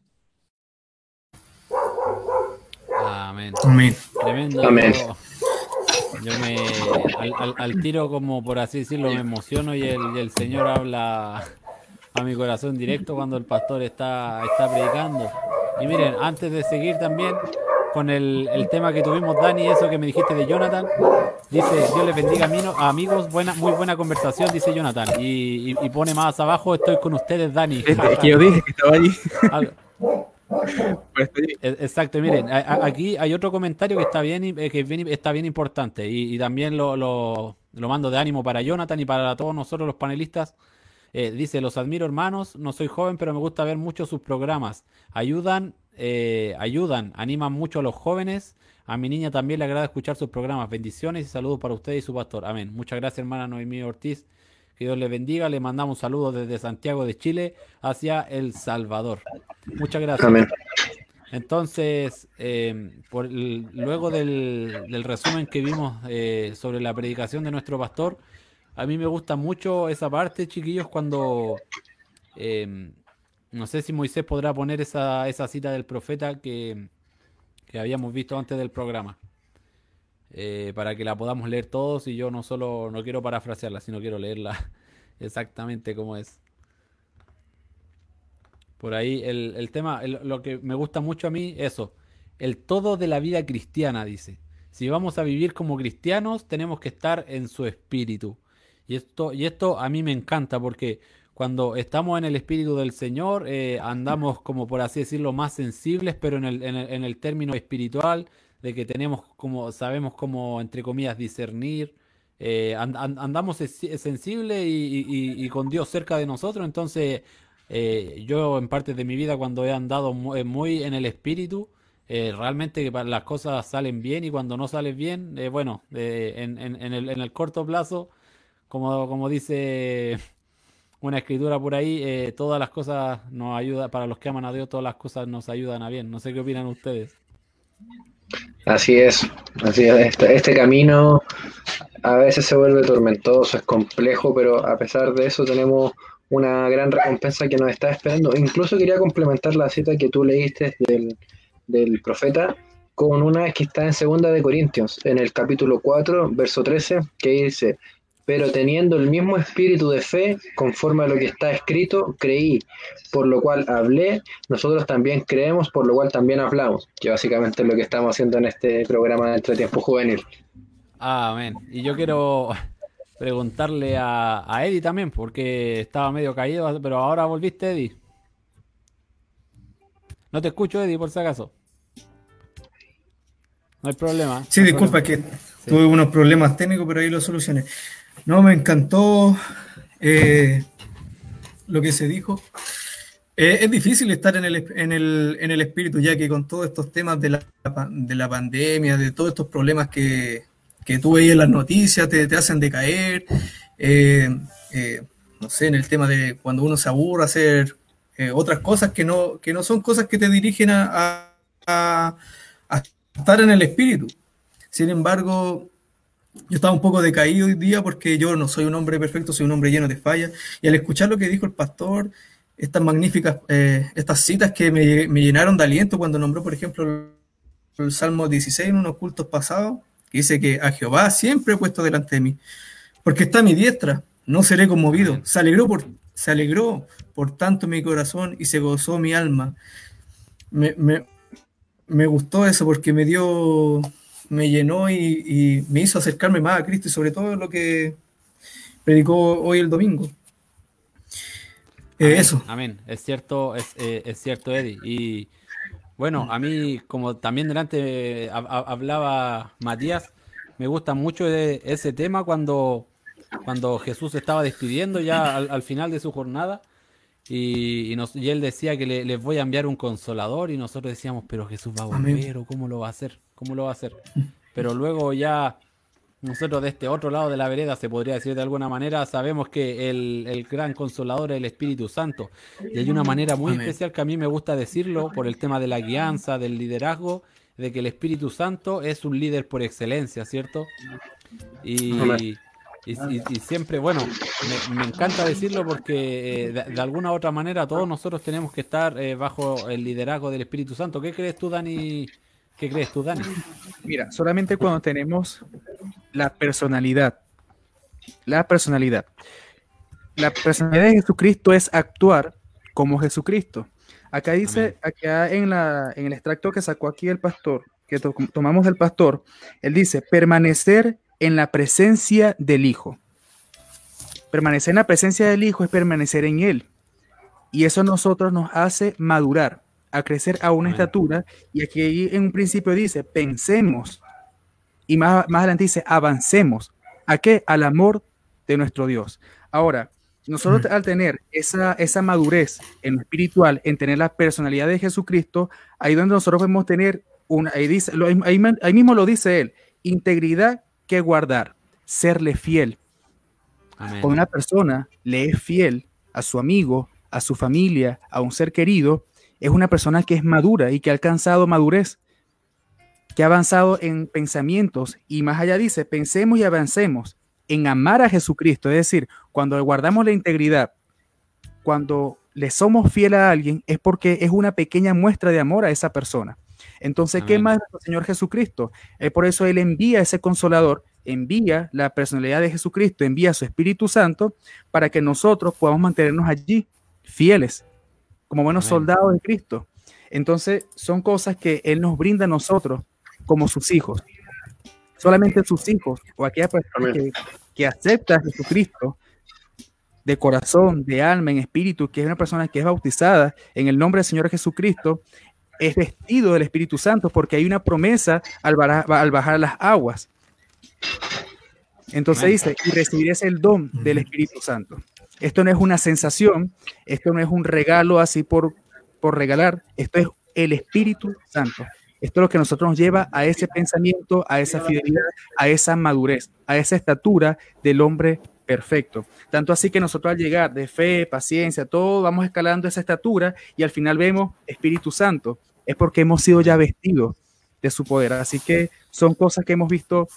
Amén. Amén. Tremendo. Amén. Yo me, al, al- al tiro, como por así decirlo, me emociono y el, y el Señor habla a mi corazón directo cuando el pastor está, está predicando. Y miren, antes de seguir también con el, el tema que tuvimos, Dani, eso que me dijiste de Jonathan, dice, Dios les bendiga amino- amigos, buena, muy buena conversación, dice Jonathan. Y, y- y pone más abajo, estoy con ustedes, Dani. Es que yo dije que estaba allí. Pues E- Exacto, miren, a- a- aquí hay otro comentario que está bien, eh, que bien- está bien importante y, y también lo, lo- lo mando de ánimo para Jonathan y para todos nosotros los panelistas. Eh, dice, los admiro hermanos, no soy joven, pero me gusta ver mucho sus programas. Ayudan, eh, ayudan, animan mucho a los jóvenes. A mi niña también le agrada escuchar sus programas. Bendiciones y saludos para usted y su pastor. Amén. Muchas gracias, hermana Noemí Ortiz. Que Dios le bendiga. Le mandamos un saludo desde Santiago de Chile hacia El Salvador. Muchas gracias. Amén. Entonces, eh, por el- luego del, del resumen que vimos eh, sobre la predicación de nuestro pastor, a mí me gusta mucho esa parte, chiquillos, cuando eh, no sé si Moisés podrá poner esa, esa cita del profeta que, que habíamos visto antes del programa, eh, para que la podamos leer todos y yo no solo no quiero parafrasearla, sino quiero leerla exactamente como es. Por ahí el, el tema, lo que me gusta mucho a mí, eso, el todo de la vida cristiana, dice. Si vamos a vivir como cristianos, tenemos que estar en su espíritu. Y esto, y esto a mí me encanta porque cuando estamos en el espíritu del Señor, eh, andamos como por así decirlo, más sensibles, pero en el, en el, en el término espiritual, de que tenemos como, sabemos cómo, entre comillas, discernir. eh, and- and- andamos sensibles y, y- con Dios cerca de nosotros, entonces eh, yo en parte de mi vida cuando he andado mu- muy, en el espíritu, realmente las cosas salen bien y cuando no salen bien, bueno, en, en- en el, en el corto plazo, como, como dice una escritura por ahí, eh, todas las cosas nos ayudan, para los que aman a Dios, todas las cosas nos ayudan a bien. No sé qué opinan ustedes. Así es, así es. Este, este camino a veces se vuelve tormentoso, es complejo, pero a pesar de eso tenemos una gran recompensa que nos está esperando. Incluso quería complementar la cita que tú leíste del, del profeta con una que está en segunda de Corintios, en el capítulo 4, verso 13, que dice, pero teniendo el mismo espíritu de fe, conforme a lo que está escrito, creí, por lo cual hablé, nosotros también creemos, por lo cual también hablamos, que básicamente es lo que estamos haciendo en este programa de Entretiempo Juvenil. Amén. Y yo quiero preguntarle a, a Eddie también, porque estaba medio caído, pero ahora volviste, Eddie. No te escucho, Eddie, por si acaso. No hay problema. Sí, no hay disculpa problema. que tuve unos problemas técnicos, pero ahí lo solucioné. No, me encantó eh, lo que se dijo. Eh, es difícil estar en el, en, el, en el espíritu, ya que con todos estos temas de la, de la pandemia, de todos estos problemas que, que tú veías en las noticias, te, te hacen decaer. eh, no sé, en el tema de cuando uno se aburre, hacer otras cosas que no, que no son cosas que te dirigen a- a estar en el espíritu. Sin embargo, yo estaba un poco decaído hoy día porque yo no soy un hombre perfecto, soy un hombre lleno de fallas. Y al escuchar lo que dijo el pastor, estas magníficas, eh, estas citas que me, me llenaron de aliento cuando nombró, por ejemplo, el, el Salmo 16 en unos cultos pasados, que dice que a Jehová siempre he puesto delante de mí, porque está a mi diestra, no seré conmovido. Se alegró por, se alegró por tanto mi corazón y se gozó mi alma. Me, me, me gustó eso porque me dio, me llenó y, y me hizo acercarme más a Cristo y sobre todo lo que predicó hoy el domingo. Eh, Amén, eso. Amén. Es cierto, es, eh, es cierto, Eddie. Y Bueno, a mí, como también delante hablaba Matías, me gusta mucho ese tema cuando, cuando Jesús estaba despidiendo ya al, final de su jornada y, y, él decía que le, les voy a enviar un consolador y nosotros decíamos, pero Jesús va a volver o cómo lo va a hacer, cómo lo va a hacer. Pero luego ya nosotros de este otro lado de la vereda, se podría decir de alguna manera, sabemos que el, gran consolador es el Espíritu Santo. Y hay una manera muy especial que a mí me gusta decirlo por el tema de la guianza, del liderazgo, de que el Espíritu Santo es un líder por excelencia, ¿cierto? Y, y, siempre, bueno, me, encanta decirlo porque eh, de, alguna u otra manera todos nosotros tenemos que estar eh, bajo el liderazgo del Espíritu Santo. ¿Qué crees tú, Dani, ¿Qué crees tú, Dani? Mira, solamente cuando tenemos la personalidad, la personalidad. La personalidad de Jesucristo es actuar como Jesucristo. Acá dice, acá en, la, en el extracto que sacó aquí el pastor, que tomamos del pastor, él dice, permanecer en la presencia del Hijo. Permanecer en la presencia del Hijo es permanecer en Él. Y eso a nosotros nos hace madurar a crecer a una estatura. Y aquí en un principio dice, pensemos. Y más, más adelante dice, avancemos. ¿A qué? Al amor de nuestro Dios. Ahora, nosotros al tener esa, esa madurez en lo espiritual, en tener la personalidad de Jesucristo, ahí donde nosotros podemos tener una, ahí, dice, ahí, ahí mismo lo dice él, integridad que guardar, serle fiel. Cuando una persona le es fiel a su amigo, a su familia, a un ser querido, es una persona que es madura y que ha alcanzado madurez, que ha avanzado en pensamientos y más allá dice, pensemos y avancemos en amar a Jesucristo, es decir, cuando guardamos la integridad, cuando le somos fiel a alguien, es porque es una pequeña muestra de amor a esa persona. Entonces, ¿qué más el Señor Jesucristo? Es por eso Él envía ese consolador, envía la personalidad de Jesucristo, envía su Espíritu Santo para que nosotros podamos mantenernos allí fieles como buenos soldados de Cristo. Entonces, son cosas que Él nos brinda a nosotros como sus hijos. Solamente sus hijos o aquella persona que, que, acepta a Jesucristo de corazón, de alma, en espíritu, que es una persona que es bautizada en el nombre del Señor Jesucristo, es vestido del Espíritu Santo porque hay una promesa al, al bajar las aguas. Entonces dice, y recibirás el don del Espíritu Santo. Esto no es una sensación, esto no es un regalo así por, por regalar, esto es el Espíritu Santo. Esto es lo que nosotros nos lleva a ese pensamiento, a esa fidelidad, a esa madurez, a esa estatura del hombre perfecto. Tanto así que nosotros al llegar de fe, paciencia, todo vamos escalando esa estatura y al final vemos Espíritu Santo. Es porque hemos sido ya vestidos de su poder. Así que son cosas que hemos visto,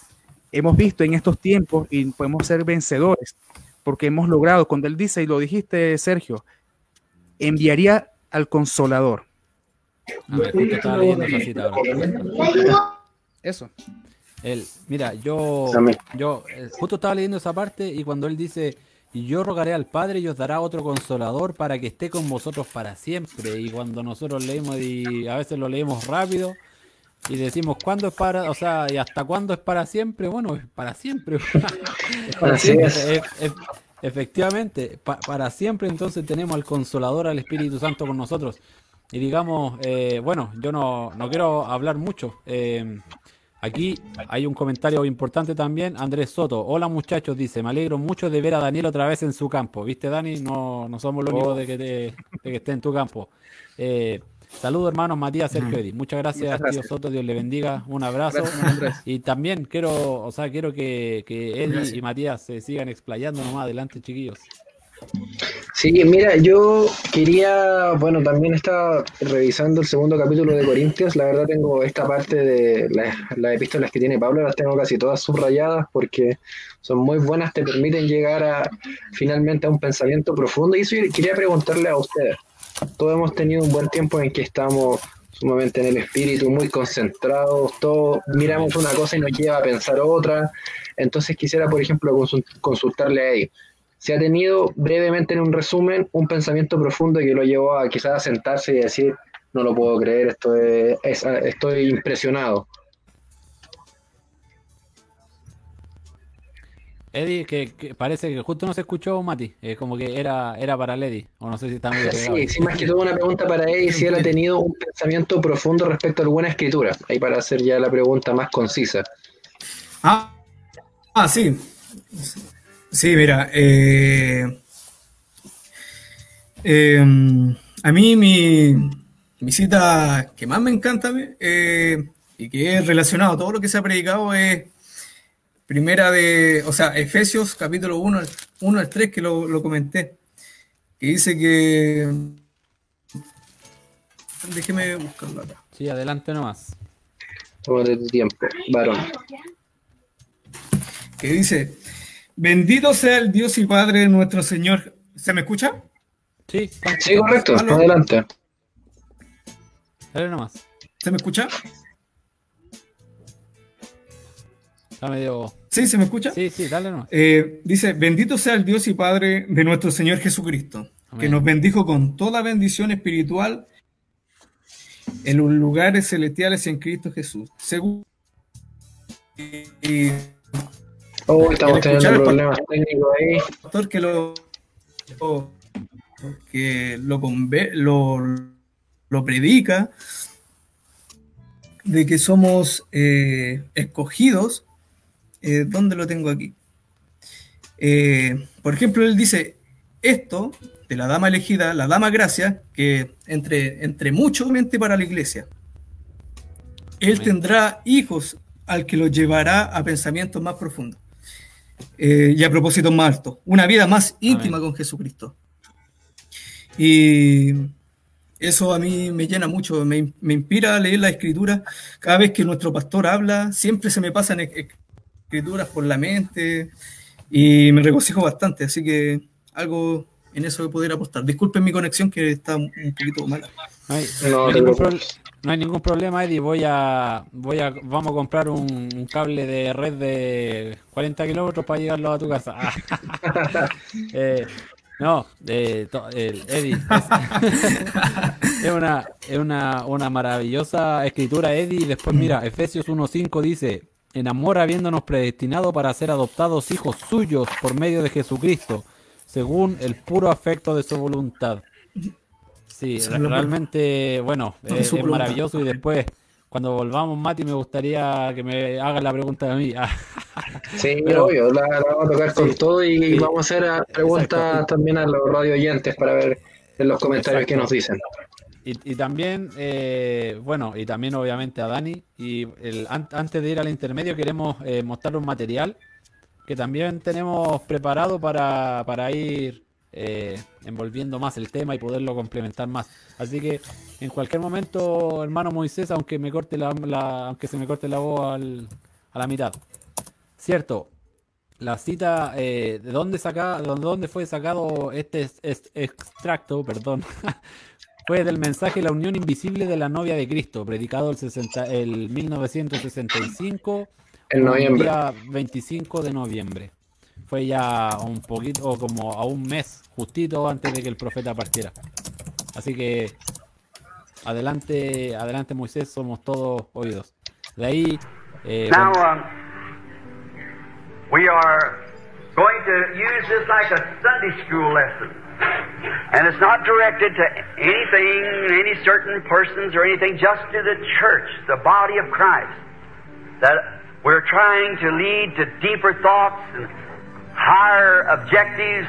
hemos visto en estos tiempos y podemos ser vencedores porque hemos logrado, cuando Él dice, y lo dijiste Sergio, enviaría al consolador. Eso. Él, mira, yo, yo eh, justo estaba leyendo esa parte y cuando él dice, yo rogaré al Padre y os dará otro consolador para que esté con vosotros para siempre. Y cuando nosotros leemos y a veces lo leemos rápido, y decimos cuándo es para, o sea, y hasta cuándo es para siempre, bueno, es para siempre. para siempre. efectivamente, para siempre entonces tenemos al consolador, al Espíritu Santo con nosotros. Y digamos, eh, bueno, yo no, no, quiero hablar mucho. Eh, aquí hay un comentario importante también. Andrés Soto, hola muchachos, dice, me alegro mucho de ver a Daniel otra vez en su campo. ¿Viste, Dani? No, no somos los únicos de que, de que esté en tu campo. Eh, Saludos hermanos Matías Sergio Eddy. Muchas gracias, tío Soto, Dios le bendiga. Un abrazo. y también quiero, o sea, quiero que, que Eddie y Matías se sigan explayando nomás adelante, chiquillos. Sí, mira, yo quería, bueno, también estaba revisando el segundo capítulo de Corintios, la verdad tengo esta parte de las, epístolas que tiene Pablo, las tengo casi todas subrayadas porque son muy buenas, te permiten llegar a finalmente a un pensamiento profundo y eso quería preguntarle a ustedes todos hemos tenido un buen tiempo en que estamos sumamente en el espíritu, muy concentrados, todos miramos una cosa y nos lleva a pensar otra. Entonces quisiera, por ejemplo, consultarle a él. Si ha tenido brevemente en un resumen un pensamiento profundo que lo llevó a quizás a sentarse y decir, no lo puedo creer, esto estoy impresionado. Eddie, que, parece que justo no se escuchó Mati, es como que era, era para Eddie, o no sé si está muy Sí, sí, más que todo una pregunta para Eddie, si él ha tenido un pensamiento profundo respecto a alguna escritura, ahí para hacer ya la pregunta más concisa. Ah, ah sí. Sí, mira, eh, em, a mí mi, mi, cita que más me encanta eh, y que es relacionado a todo lo que se ha predicado es Primera de, o sea, Efesios capítulo 1, 1 al 3, que lo, comenté, que dice que... Déjeme buscarlo acá. Sí, adelante nomás. Tómate tu tiempo, varón. Que dice, bendito sea el Dios y Padre de nuestro Señor. ¿Se me escucha? Sí, sí correcto, adelante. Dale nomás. ¿Se me escucha? medio. Sí, ¿se me escucha? Sí, sí, dale no. Eh, dice: Bendito sea el Dios y Padre de nuestro Señor Jesucristo, que nos bendijo con toda bendición espiritual en los lugares celestiales en Cristo Jesús. Según. Oh, estamos teniendo problemas técnicos ahí. Pastor que lo. que lo, lo, lo predica de que somos eh, escogidos eh, ¿Dónde lo tengo aquí? Eh, por ejemplo, él dice esto de la dama elegida, la dama gracia, que entre, entre mucho mente para la iglesia. Él tendrá hijos al que los llevará a pensamientos más profundos eh, y a propósitos más altos, una vida más íntima con Jesucristo. Y eso a mí me llena mucho, me, me, inspira a leer la escritura. Cada vez que nuestro pastor habla, siempre se me pasan escrituras por la mente y me regocijo bastante, así que algo en eso de poder apostar. Disculpen mi conexión que está un poquito mala. No hay, ningún, problema, Eddie. Voy a, voy a, vamos a comprar un, cable de red de 40 kilómetros para llegarlo a tu casa. eh, no, eh, Eddie. Es, una, es una, una maravillosa escritura, Eddie. Después, mira, Efesios 1.5 dice: en amor habiéndonos predestinado para ser adoptados hijos suyos por medio de Jesucristo, según el puro afecto de su voluntad. Sí, realmente, bueno, es, maravilloso y después, cuando volvamos, Mati, me gustaría que me haga la pregunta de mí. sí, Pero, obvio, la, vamos a tocar con todo y vamos a hacer preguntas también a los radio oyentes para ver en los comentarios que nos dicen. Y, también, eh, bueno, y también obviamente a Dani. Y el, antes de ir al intermedio queremos eh, mostrar un material que también tenemos preparado para, para ir eh, envolviendo más el tema y poderlo complementar más. Así que en cualquier momento, hermano Moisés, aunque me corte la, aunque se me corte la voz a la mitad. Cierto, la cita de dónde saca, de dónde fue sacado este extracto, perdón, fue del mensaje La Unión Invisible de la Novia de Cristo, predicado el, 60, el 1965, el noviembre. día 25 de noviembre. Fue ya un poquito, como a un mes, justito antes de que el profeta partiera. Así que adelante, adelante Moisés, somos todos oídos. De ahí... Eh, Now, um, we are going to use this like a Sunday school lesson. And it's not directed to anything, any certain persons or anything, just to the church, the body of Christ. That we're trying to lead to deeper thoughts and higher objectives,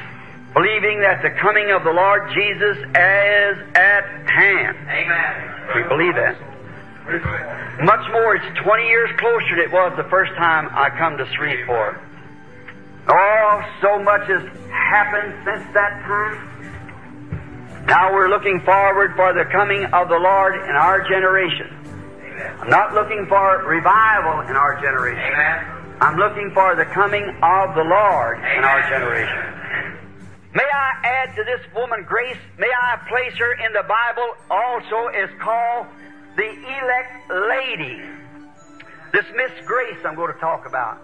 believing that the coming of the Lord Jesus is at hand. Amen. We believe that. Much more, it's 20 years closer than it was the first time I come to Shreveport. Oh, so much has happened since that time. Now we're looking forward for the coming of the Lord in our generation. I'm not looking for revival in our generation. Amen. I'm looking for the coming of the Lord in our generation. May I add to this woman grace, may I place her in the Bible also is called the elect lady. This Miss Grace I'm going to talk about.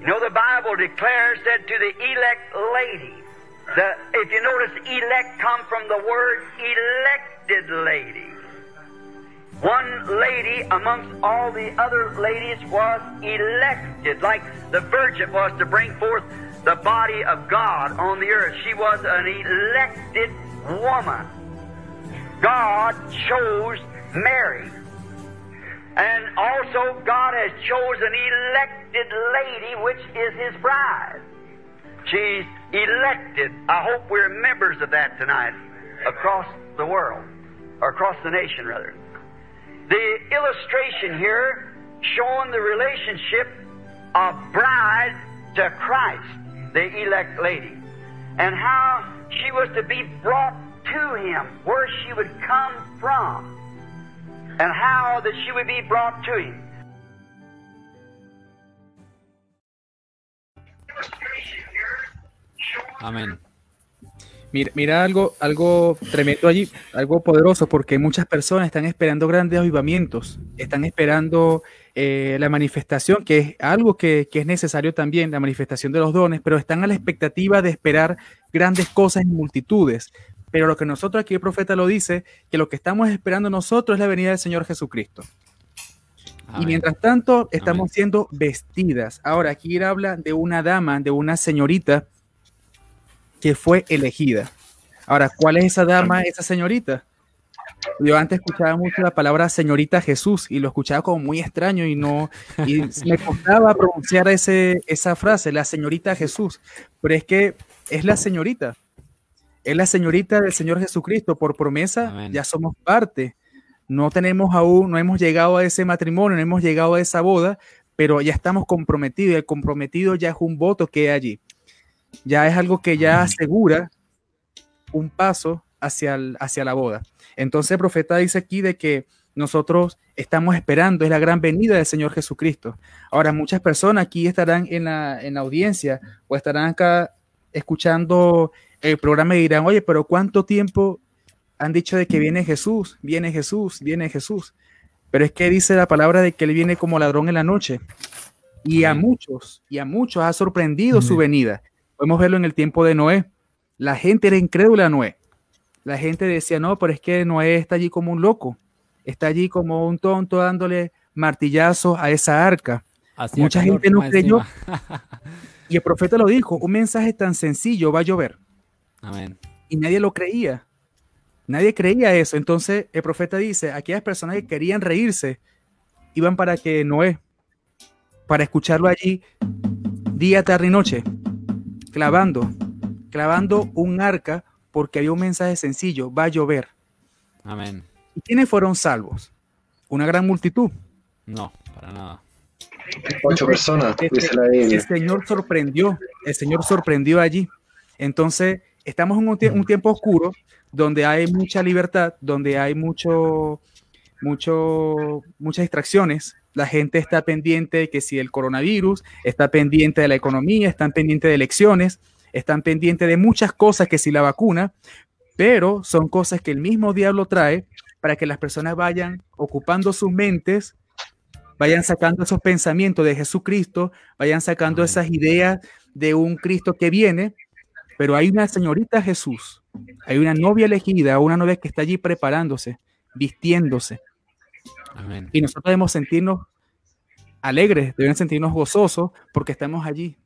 You know, the Bible declares that to the elect lady, the, if you notice, elect come from the word elected lady. One lady amongst all the other ladies was elected, like the virgin was to bring forth the body of God on the earth. She was an elected woman. God chose Mary. And also, God has chosen elected lady, which is His bride. She's elected. I hope we're members of that tonight across the world, or across the nation, rather. The illustration here showing the relationship of bride to Christ, the elect lady, and how she was to be brought to Him, where she would come from, and how that she would be brought to Him. Amén. Mira, mira algo, algo tremendo allí, algo poderoso, porque muchas personas están esperando grandes avivamientos, están esperando eh, la manifestación, que es algo que, que, es necesario también, la manifestación de los dones, pero están a la expectativa de esperar grandes cosas en multitudes. Pero lo que nosotros aquí el profeta lo dice, que lo que estamos esperando nosotros es la venida del Señor Jesucristo. Amén. Y mientras tanto, estamos Amén. siendo vestidas. Ahora, aquí habla de una dama, de una señorita que fue elegida. Ahora, ¿cuál es esa dama, esa señorita? Yo antes escuchaba mucho la palabra señorita Jesús y lo escuchaba como muy extraño y no y me costaba pronunciar ese, esa frase, la señorita Jesús. Pero es que es la señorita, es la señorita del Señor Jesucristo. Por promesa Amén. ya somos parte. No tenemos aún, no hemos llegado a ese matrimonio, no hemos llegado a esa boda, pero ya estamos comprometidos. El comprometido ya es un voto que hay allí ya es algo que ya asegura un paso hacia, el, hacia la boda. Entonces el profeta dice aquí de que nosotros estamos esperando, es la gran venida del Señor Jesucristo. Ahora, muchas personas aquí estarán en la, en la audiencia o estarán acá escuchando el programa y dirán, oye, pero ¿cuánto tiempo han dicho de que viene Jesús, viene Jesús, viene Jesús? Pero es que dice la palabra de que Él viene como ladrón en la noche. Y a muchos, y a muchos ha sorprendido su venida. Podemos verlo en el tiempo de Noé. La gente era incrédula a Noé. La gente decía, no, pero es que Noé está allí como un loco. Está allí como un tonto dándole martillazos a esa arca. Mucha calor, gente no creyó. Y el profeta lo dijo, un mensaje tan sencillo, va a llover. Amén. Y nadie lo creía. Nadie creía eso. Entonces el profeta dice, aquellas personas que querían reírse, iban para que Noé, para escucharlo allí día, tarde y noche, clavando, clavando un arca porque había un mensaje sencillo, va a llover. Amén. ¿Y quiénes fueron salvos? Una gran multitud. No, para nada. Ocho personas, la El. Señor sorprendió, el Señor sorprendió allí. Entonces, estamos en un, tie- un tiempo oscuro donde hay mucha libertad, donde hay mucho, mucho, muchas distracciones. La gente está pendiente de que si el coronavirus, está pendiente de la economía, están pendientes de elecciones, están pendientes de muchas cosas que si la vacuna, pero son cosas que el mismo diablo trae para que las personas vayan ocupando sus mentes, vayan sacando esos pensamientos de Jesucristo, vayan sacando esas ideas de un Cristo que viene, pero hay una señorita Jesús, hay una novia elegida, una novia que está allí preparándose, vistiéndose, Amén. y nosotros debemos sentirnos alegres, debemos sentirnos gozosos porque estamos allí,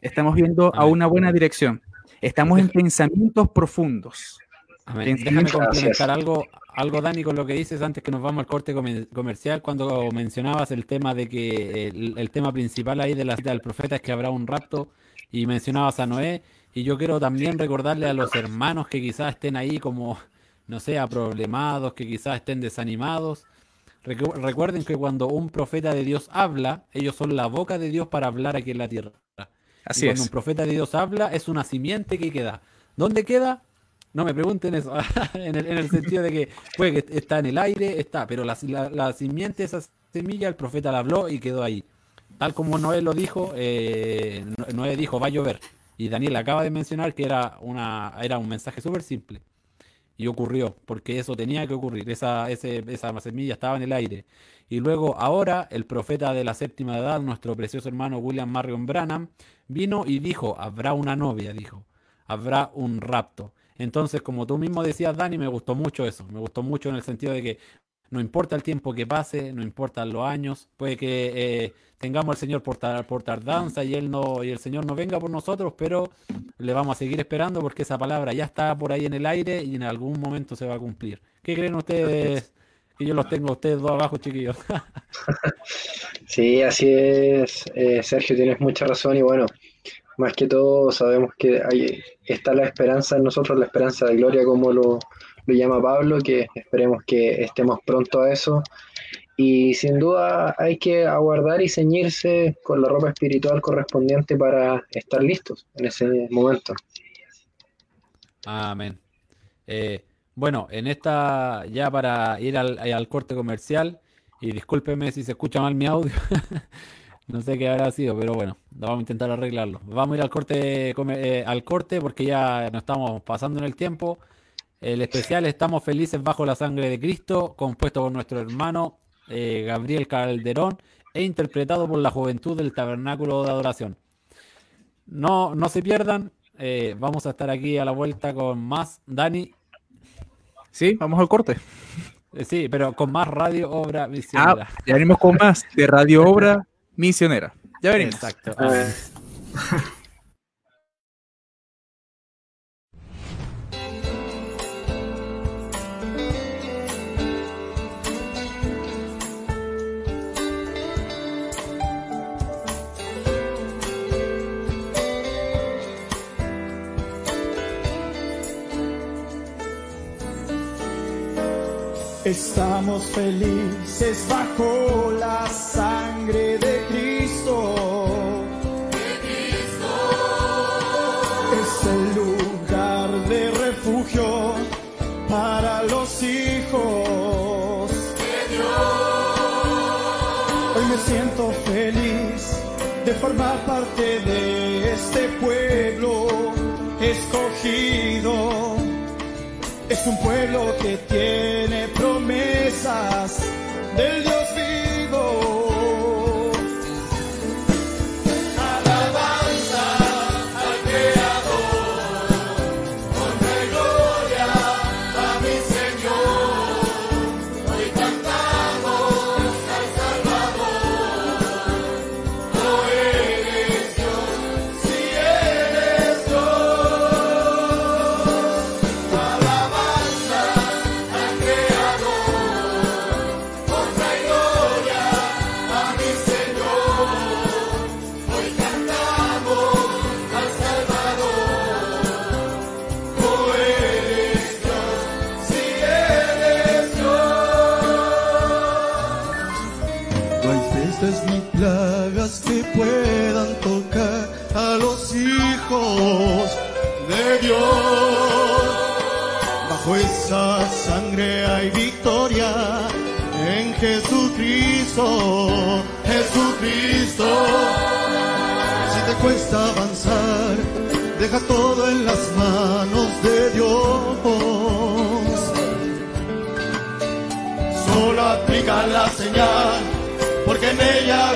estamos viendo a una buena dirección, estamos en pensamientos profundos. Amén. Déjame Gracias. complementar algo, algo, Dani, con lo que dices antes que nos vamos al corte comer- comercial, cuando mencionabas el tema de que el, el tema principal ahí de la cita del profeta es que habrá un rapto y mencionabas a Noé. Y yo quiero también recordarle a los hermanos que quizás estén ahí como, no sé, problemados, que quizás estén desanimados. Recu- Recuerden que cuando un profeta de Dios habla, ellos son la boca de Dios para hablar aquí en la tierra. Así y cuando es. un profeta de Dios habla, es una simiente que queda. ¿Dónde queda? No me pregunten eso, en el, en el sentido de que puede que está en el aire, está, pero la, la, la simiente, esa semilla, el profeta la habló y quedó ahí. Tal como Noé lo dijo, eh, No- Noé dijo, va a llover. Y Daniel acaba de mencionar que era, una, era un mensaje súper simple. Y ocurrió, porque eso tenía que ocurrir. Esa, ese- esa semilla estaba en el aire. Y luego, ahora, el profeta de la séptima edad, nuestro precioso hermano William Marion Branham, vino y dijo, habrá una novia, dijo, habrá un rapto. Entonces, como tú mismo decías, Dani, me gustó mucho eso. Me gustó mucho en el sentido de que no importa el tiempo que pase, no importan los años, puede que eh, tengamos al Señor por, por tardanza y él no y el Señor no venga por nosotros, pero le vamos a seguir esperando porque esa palabra ya está por ahí en el aire y en algún momento se va a cumplir. ¿Qué creen ustedes? Que yo los tengo ustedes dos abajo, chiquillos. sí, así es, eh, Sergio, tienes mucha razón y bueno, más que todo sabemos que hay, está la esperanza en nosotros, la esperanza de gloria, como lo, lo llama Pablo, que esperemos que estemos pronto a eso. Y sin duda hay que aguardar y ceñirse con la ropa espiritual correspondiente para estar listos en ese momento. Amén. Eh, bueno, en esta, ya para ir al, al corte comercial, y discúlpeme si se escucha mal mi audio, no sé qué habrá sido, pero bueno, vamos a intentar arreglarlo. Vamos a ir al corte, eh, al corte porque ya nos estamos pasando en el tiempo. El especial Estamos felices bajo la sangre de Cristo, compuesto por nuestro hermano eh, Gabriel Calderón e interpretado por la juventud del Tabernáculo de Adoración. No, no se pierdan, eh, vamos a estar aquí a la vuelta con más. Dani. Sí, vamos al corte. Eh, sí, pero con más Radio Obra Misionera. Ah, ya venimos con más de Radio Obra Misionera. Ya venimos. Exacto. Estamos felices bajo la sangre de Cristo. Es el lugar de refugio para los hijos de Hoy me siento feliz de formar parte de este pueblo escogido. Es un pueblo que tiene promesas del Dios Jesucristo. Si te cuesta avanzar, deja todo en las manos de Dios. Solo aplica la señal, porque en ella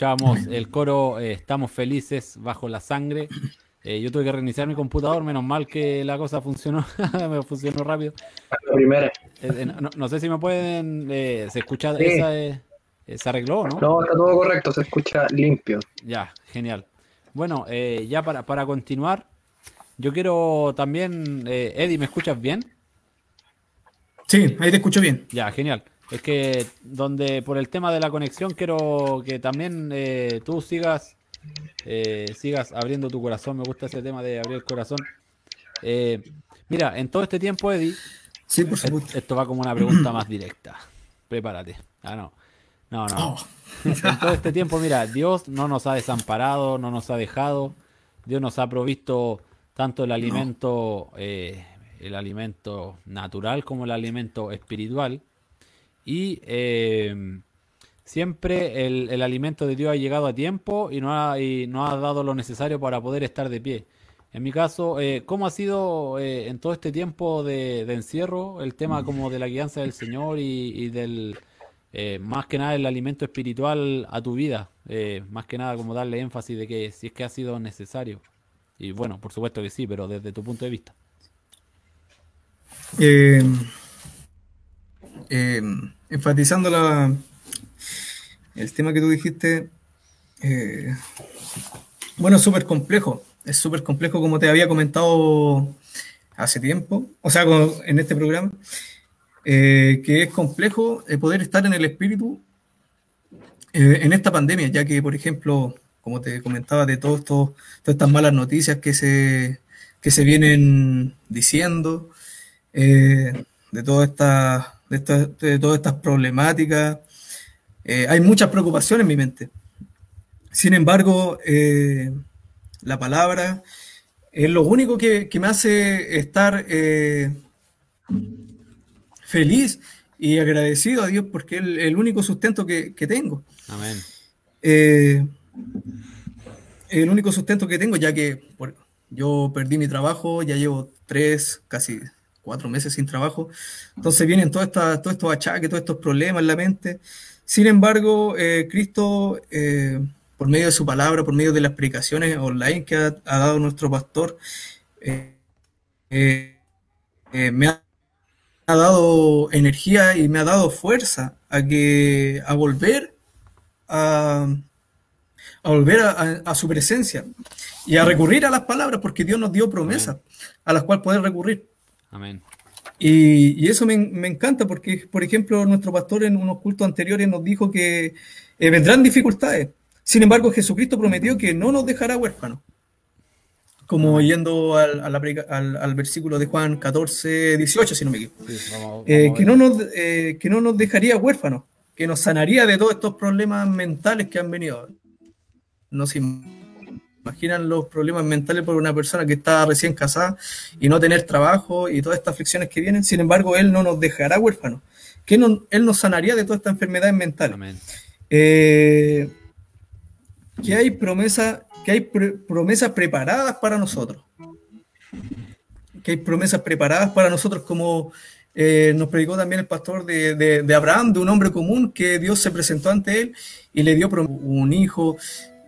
escuchábamos el coro eh, Estamos felices bajo la sangre. Eh, yo tuve que reiniciar mi computador, menos mal que la cosa funcionó, me funcionó rápido. La primera. Eh, eh, no, no sé si me pueden, eh, se escucha esa, se arregló, ¿no? No, está todo correcto, se escucha limpio. Ya, genial. Bueno, eh, ya para, para continuar, yo quiero también, eh, Eddie, ¿me escuchas bien? Sí, ahí te escucho bien. Ya, genial. Es que donde por el tema de la conexión quiero que también eh, tú sigas eh, sigas abriendo tu corazón. Me gusta ese tema de abrir el corazón. Eh, mira, en todo este tiempo, Eddie, Sí, por supuesto. esto va como una pregunta más directa. Prepárate. Ah, no. No, no. Oh, En todo este tiempo, mira, Dios no nos ha desamparado, no nos ha dejado. Dios nos ha provisto tanto el alimento, eh, el alimento natural como el alimento espiritual. Y eh, siempre el, el alimento de Dios ha llegado a tiempo y no ha, y no ha dado lo necesario para poder estar de pie. En mi caso, eh, ¿cómo ha sido eh, en todo este tiempo de, de encierro el tema como de la guianza del Señor y, y del, eh, más que nada el alimento espiritual a tu vida? Eh, más que nada como darle énfasis de que si es que ha sido necesario. Y bueno, por supuesto que sí, pero desde tu punto de vista. Eh, enfatizando la, el tema que tú dijiste, eh, bueno, es súper complejo, es súper complejo como te había comentado hace tiempo, o sea, en este programa, eh, que es complejo eh, poder estar en el espíritu en esta pandemia, ya que, por ejemplo, como te comentaba, de todos estos, todas estas malas noticias que se, que se vienen diciendo, de, toda esta, de, esta- de todas estas problemáticas, eh, hay muchas preocupaciones en mi mente. Sin embargo, eh, la palabra es lo único que, que me hace estar eh, feliz y agradecido a Dios porque es el, el único sustento que, que tengo. Amén. El único sustento que tengo, ya que por- yo perdí mi trabajo, ya llevo tres, casi cuatro meses sin trabajo, entonces vienen todas estas- todos estos achaques, todos estos problemas en la mente. Sin embargo, eh, Cristo, eh, por medio de su palabra, por medio de las predicaciones online que ha, ha dado nuestro pastor, eh, eh, eh, me ha ha dado energía y me ha dado fuerza a que a volver a, a volver a, a- a su presencia y a recurrir a las palabras porque Dios nos dio promesas a las cuales poder recurrir. Amén. Y, y eso me, me encanta porque, por ejemplo, nuestro pastor en unos cultos anteriores nos dijo que eh, vendrán dificultades. Sin embargo, Jesucristo prometió que no nos dejará huérfanos. Como yendo al, al- al versículo de Juan 14, 18, si no me equivoco. Sí, vamos- Eh, vamos que, no nos, eh, que no nos dejaría huérfanos, que nos sanaría de todos estos problemas mentales que han venido. Imaginan los problemas mentales por una persona que está recién casada y no tener trabajo y todas estas aflicciones que vienen. Sin embargo, Él no nos dejará huérfanos, que no- Él nos sanaría de todas estas enfermedades mentales. Eh, que hay promesas que hay pre- promesas preparadas para nosotros que hay promesas preparadas para nosotros como eh, nos predicó también el pastor de, de- de Abraham, de un hombre común que Dios se presentó ante él y le dio un hijo,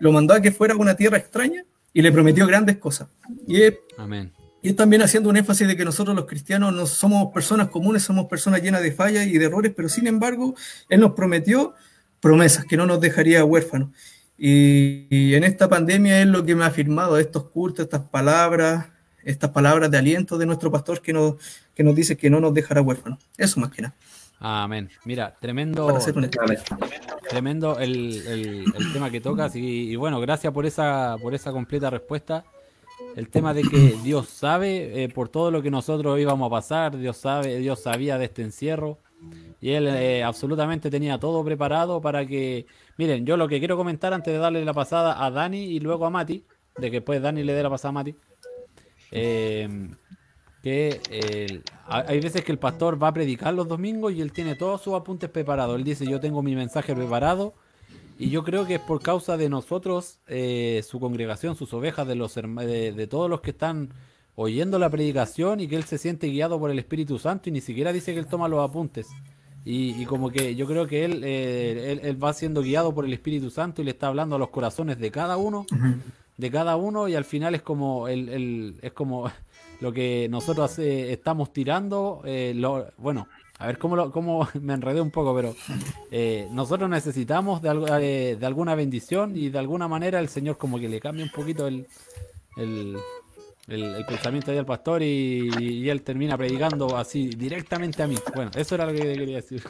lo mandó a que fuera a una tierra extraña y le prometió grandes cosas. Y es, Amén. y es también haciendo un énfasis de que nosotros los cristianos no somos personas comunes, somos personas llenas de fallas y de errores, pero sin embargo, Él nos prometió promesas, que no nos dejaría huérfanos. Y, y en esta pandemia es lo que me ha afirmado, estos cultos, estas palabras, estas palabras de aliento de nuestro pastor que nos, que nos dice que no nos dejará huérfanos. Eso más que nada. Amén. Mira, tremendo, tremendo el, el- el tema que tocas y, y bueno, gracias por esa, por esa completa respuesta. El tema de que Dios sabe eh, por todo lo que nosotros íbamos a pasar, Dios sabe, Dios sabía de este encierro y él eh, absolutamente tenía todo preparado para que, miren, yo lo que quiero comentar antes de darle la pasada a Dani y luego a Mati, de que después Dani le dé la pasada a Mati, eh, que ha- hay veces que el pastor va a predicar los domingos y él tiene todos sus apuntes preparados. Él dice, yo tengo mi mensaje preparado y yo creo que es por causa de nosotros, eh, su congregación, sus ovejas, de, los de, de todos los que están oyendo la predicación y que él se siente guiado por el Espíritu Santo y ni siquiera dice que él toma los apuntes. Y, como que yo creo que eh, él, él, va siendo guiado por el Espíritu Santo y le está hablando a los corazones de cada uno, de cada uno, y al final es como el, es como lo que nosotros eh, estamos tirando. Eh, bueno, a ver cómo, lo, me enredé un poco, pero nosotros necesitamos de, de, alguna bendición y de alguna manera el Señor como que le cambia un poquito el, pensamiento del pastor y, él termina predicando así directamente a mí. Bueno, eso era lo que quería decir.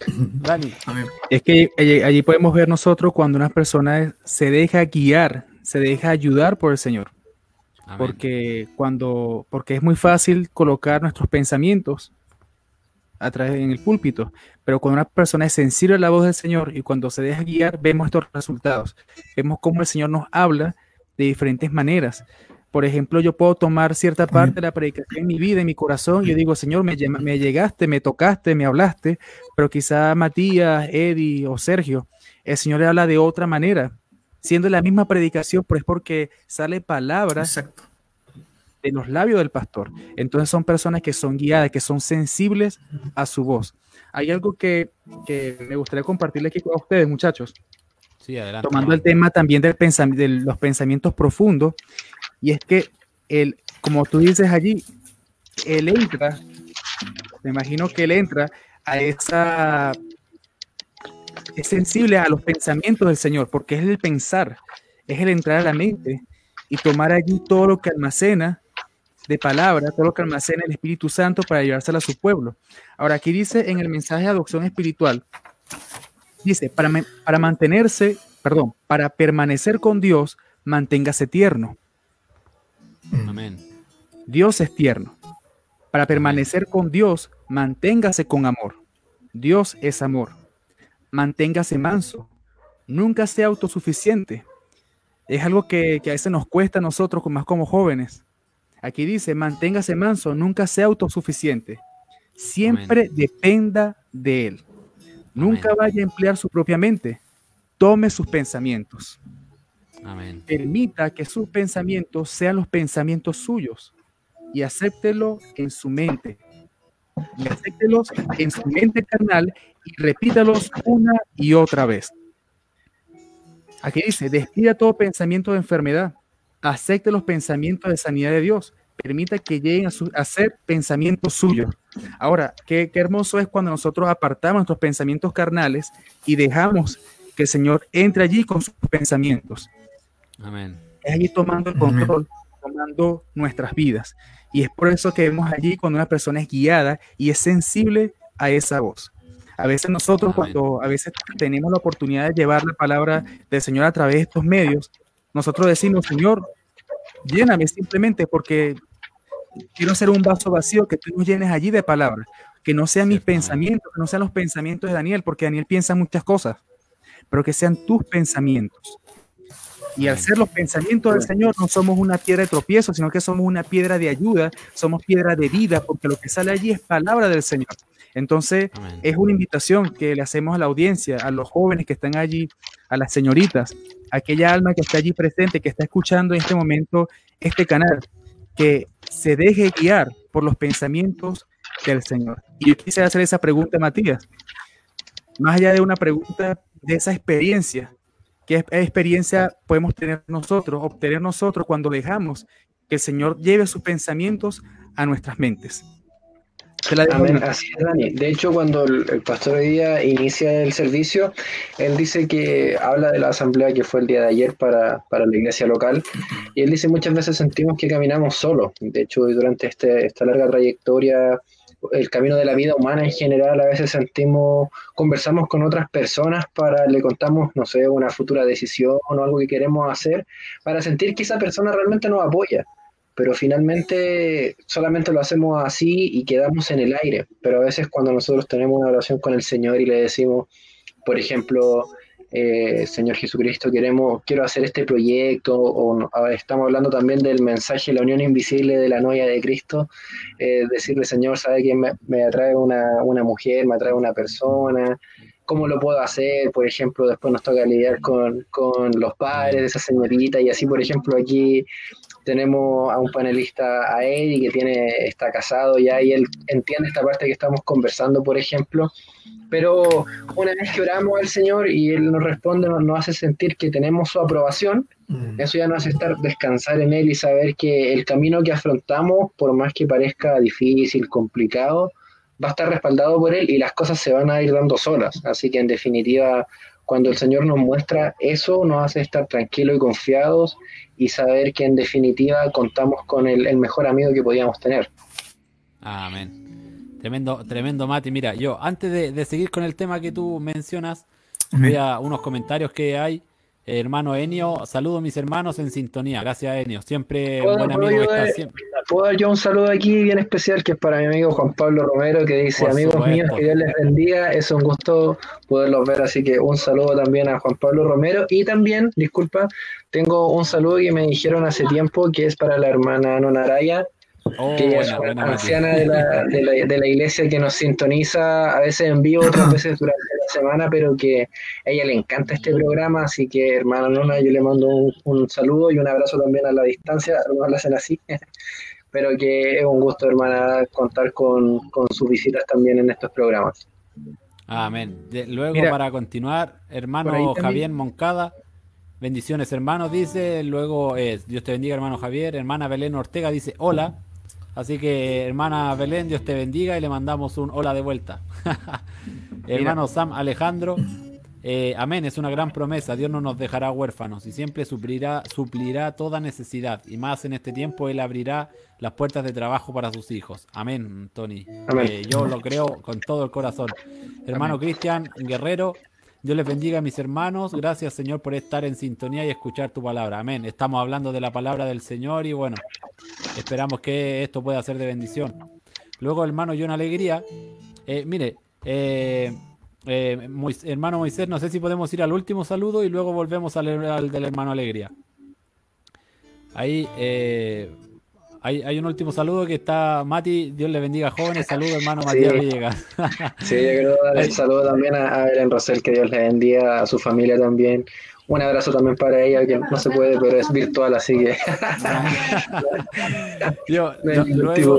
Dani. Es que allí, podemos ver nosotros cuando una persona se deja guiar, se deja ayudar por el Señor. Porque cuando, porque es muy fácil colocar nuestros pensamientos a través en el púlpito, pero cuando una persona es sensible a la voz del Señor y cuando se deja guiar, vemos estos resultados. Vemos cómo el Señor nos habla de diferentes maneras. Por ejemplo, yo puedo tomar cierta parte de la predicación en mi vida, en mi corazón, y yo digo, Señor, me, me llegaste, me tocaste, me hablaste, pero quizá Matías, Eddie o Sergio, el Señor le habla de otra manera, siendo la misma predicación, pero es porque sale palabras de los labios del pastor. Entonces son personas que son guiadas, que son sensibles a su voz. Hay algo que, que me gustaría compartirle aquí con ustedes, muchachos. Sí, adelante. Tomando el tema también del de los pensamientos profundos, y es que, él, como tú dices allí, él entra, me imagino que él entra a esa, es sensible a los pensamientos del Señor, porque es el pensar, es el entrar a la mente y tomar allí todo lo que almacena de palabra, todo lo que almacena el Espíritu Santo para llevárselo a su pueblo. Ahora, aquí dice en el mensaje de adopción espiritual, dice, para, para mantenerse, perdón, para permanecer con Dios, manténgase tierno. Amén. Dios es tierno. Para permanecer con Dios, manténgase con amor. Dios es amor. Manténgase manso. Nunca sea autosuficiente. Es algo que, a veces nos cuesta a nosotros, más como jóvenes. Aquí dice, manténgase manso, nunca sea autosuficiente. Siempre dependa de Él. Nunca vaya a emplear su propia mente. Tome sus pensamientos. Permita que sus pensamientos sean los pensamientos suyos y acéptelo en su mente. Y acéptelos en su mente carnal y repítalos una y otra vez. Aquí dice, despida todo pensamiento de enfermedad, acepte los pensamientos de sanidad de Dios, permita que lleguen a, ser pensamientos suyos. Ahora, qué, qué hermoso es cuando nosotros apartamos nuestros pensamientos carnales y dejamos que el Señor entre allí con sus pensamientos. Amén. Es allí tomando el control, tomando nuestras vidas. Y es por eso que vemos allí cuando una persona es guiada y es sensible a esa voz. A veces nosotros, cuando a veces tenemos la oportunidad de llevar la palabra del Señor a través de estos medios, nosotros decimos, Señor, lléname simplemente porque quiero ser un vaso vacío, que tú nos llenes allí de palabra, que no sean mis pensamientos, que no sean los pensamientos de Daniel, porque Daniel piensa muchas cosas, pero que sean tus pensamientos. Y al ser los pensamientos del Señor, no somos una piedra de tropiezo, sino que somos una piedra de ayuda, somos piedra de vida, porque lo que sale allí es palabra del Señor. Entonces, es una invitación que le hacemos a la audiencia, a los jóvenes que están allí, a las señoritas, a aquella alma que está allí presente, que está escuchando en este momento este canal, que se deje guiar por los pensamientos del Señor. Y yo quisiera hacer esa pregunta, Matías. Más allá de una pregunta de esa experiencia, ¿Qué experiencia podemos tener nosotros, obtener nosotros cuando dejamos que el Señor lleve sus pensamientos a nuestras mentes? De hecho, cuando el, pastor hoy día inicia el servicio, él dice que habla de la asamblea que fue el día de ayer para, para la iglesia local, y él dice muchas veces sentimos que caminamos solos. De hecho, durante este, esta larga trayectoria el camino de la vida humana en general, a veces sentimos, conversamos con otras personas para, le contamos, no sé, una futura decisión o algo que queremos hacer, para sentir que esa persona realmente nos apoya. Pero finalmente solamente lo hacemos así y quedamos en el aire. Pero a veces cuando nosotros tenemos una oración con el Señor y le decimos, por ejemplo, eh, Señor Jesucristo, queremos, quiero hacer este proyecto, o estamos hablando también del mensaje, la unión invisible de la novia de Cristo, eh, decirle, Señor, sabe que me, atrae una, mujer, me atrae una persona, cómo lo puedo hacer, por ejemplo, después nos toca lidiar con, con los padres de esa señorita y así, por ejemplo, aquí tenemos a un panelista, a Eddie, que tiene, está casado ya y él entiende esta parte que estamos conversando, por ejemplo. Pero una vez que oramos al Señor y Él nos responde, nos, hace sentir que tenemos su aprobación, mm. eso ya nos hace estar, descansar en Él y saber que el camino que afrontamos, por más que parezca difícil, complicado, va a estar respaldado por Él y las cosas se van a ir dando solas. Así que en definitiva, cuando el Señor nos muestra eso, nos hace estar tranquilos y confiados y saber que en definitiva contamos con el, mejor amigo que podíamos tener. Amén. Tremendo, tremendo, Mati. Mira, yo antes de, seguir con el tema que tú mencionas, voy a unos comentarios que hay hermano Enio, saludo mis hermanos en sintonía. Gracias, Enio. Siempre un buen amigo que está siempre. Puedo dar yo un saludo aquí bien especial que es para mi amigo Juan Pablo Romero que dice, amigos míos, que Dios les bendiga. Es un gusto poderlos ver, así que un saludo también a Juan Pablo Romero. Y también, disculpa, tengo un saludo que me dijeron hace tiempo que es para la hermana Nonaraya Oh, que es una anciana de la, de, la, de la, iglesia que nos sintoniza a veces en vivo, otras veces durante la semana, pero que a ella le encanta este programa, así que hermana Nona, yo le mando un, saludo y un abrazo también a la distancia, algunos lo hacen así, pero que es un gusto, hermana, contar con, sus visitas también en estos programas. Amén. luego, para continuar, hermano Javier Moncada. Bendiciones, hermanos, dice. Luego, eh, Dios te bendiga, hermano Javier. Hermana Belén Ortega dice, hola. Así que, hermana Belén, Dios te bendiga y le mandamos un hola de vuelta. Hermano Sam Alejandro, eh, amén, es una gran promesa. Dios no nos dejará huérfanos y siempre suplirá, suplirá toda necesidad. Y más en este tiempo, Él abrirá las puertas de trabajo para sus hijos. Amén, Tony. Eh, yo lo creo con todo el corazón. Hermano Cristian Guerrero, Dios les bendiga a mis hermanos. Gracias, Señor, por estar en sintonía y escuchar tu palabra. Amén. Estamos hablando de la palabra del Señor y bueno, esperamos que esto pueda ser de bendición. Luego, hermano John Alegría. Eh, mire, eh, eh, hermano Moisés, no sé si podemos ir al último saludo y luego volvemos al, al del hermano Alegría. Ahí, hay, un último saludo que está Mati, Dios le bendiga jóvenes, saludo hermano Matías Villegas. sí, yo quiero dar el saludo también a, Belén Rosel, que Dios le bendiga, a su familia también. Un abrazo también para ella, que no se puede, pero es virtual, así que... Yo, luego,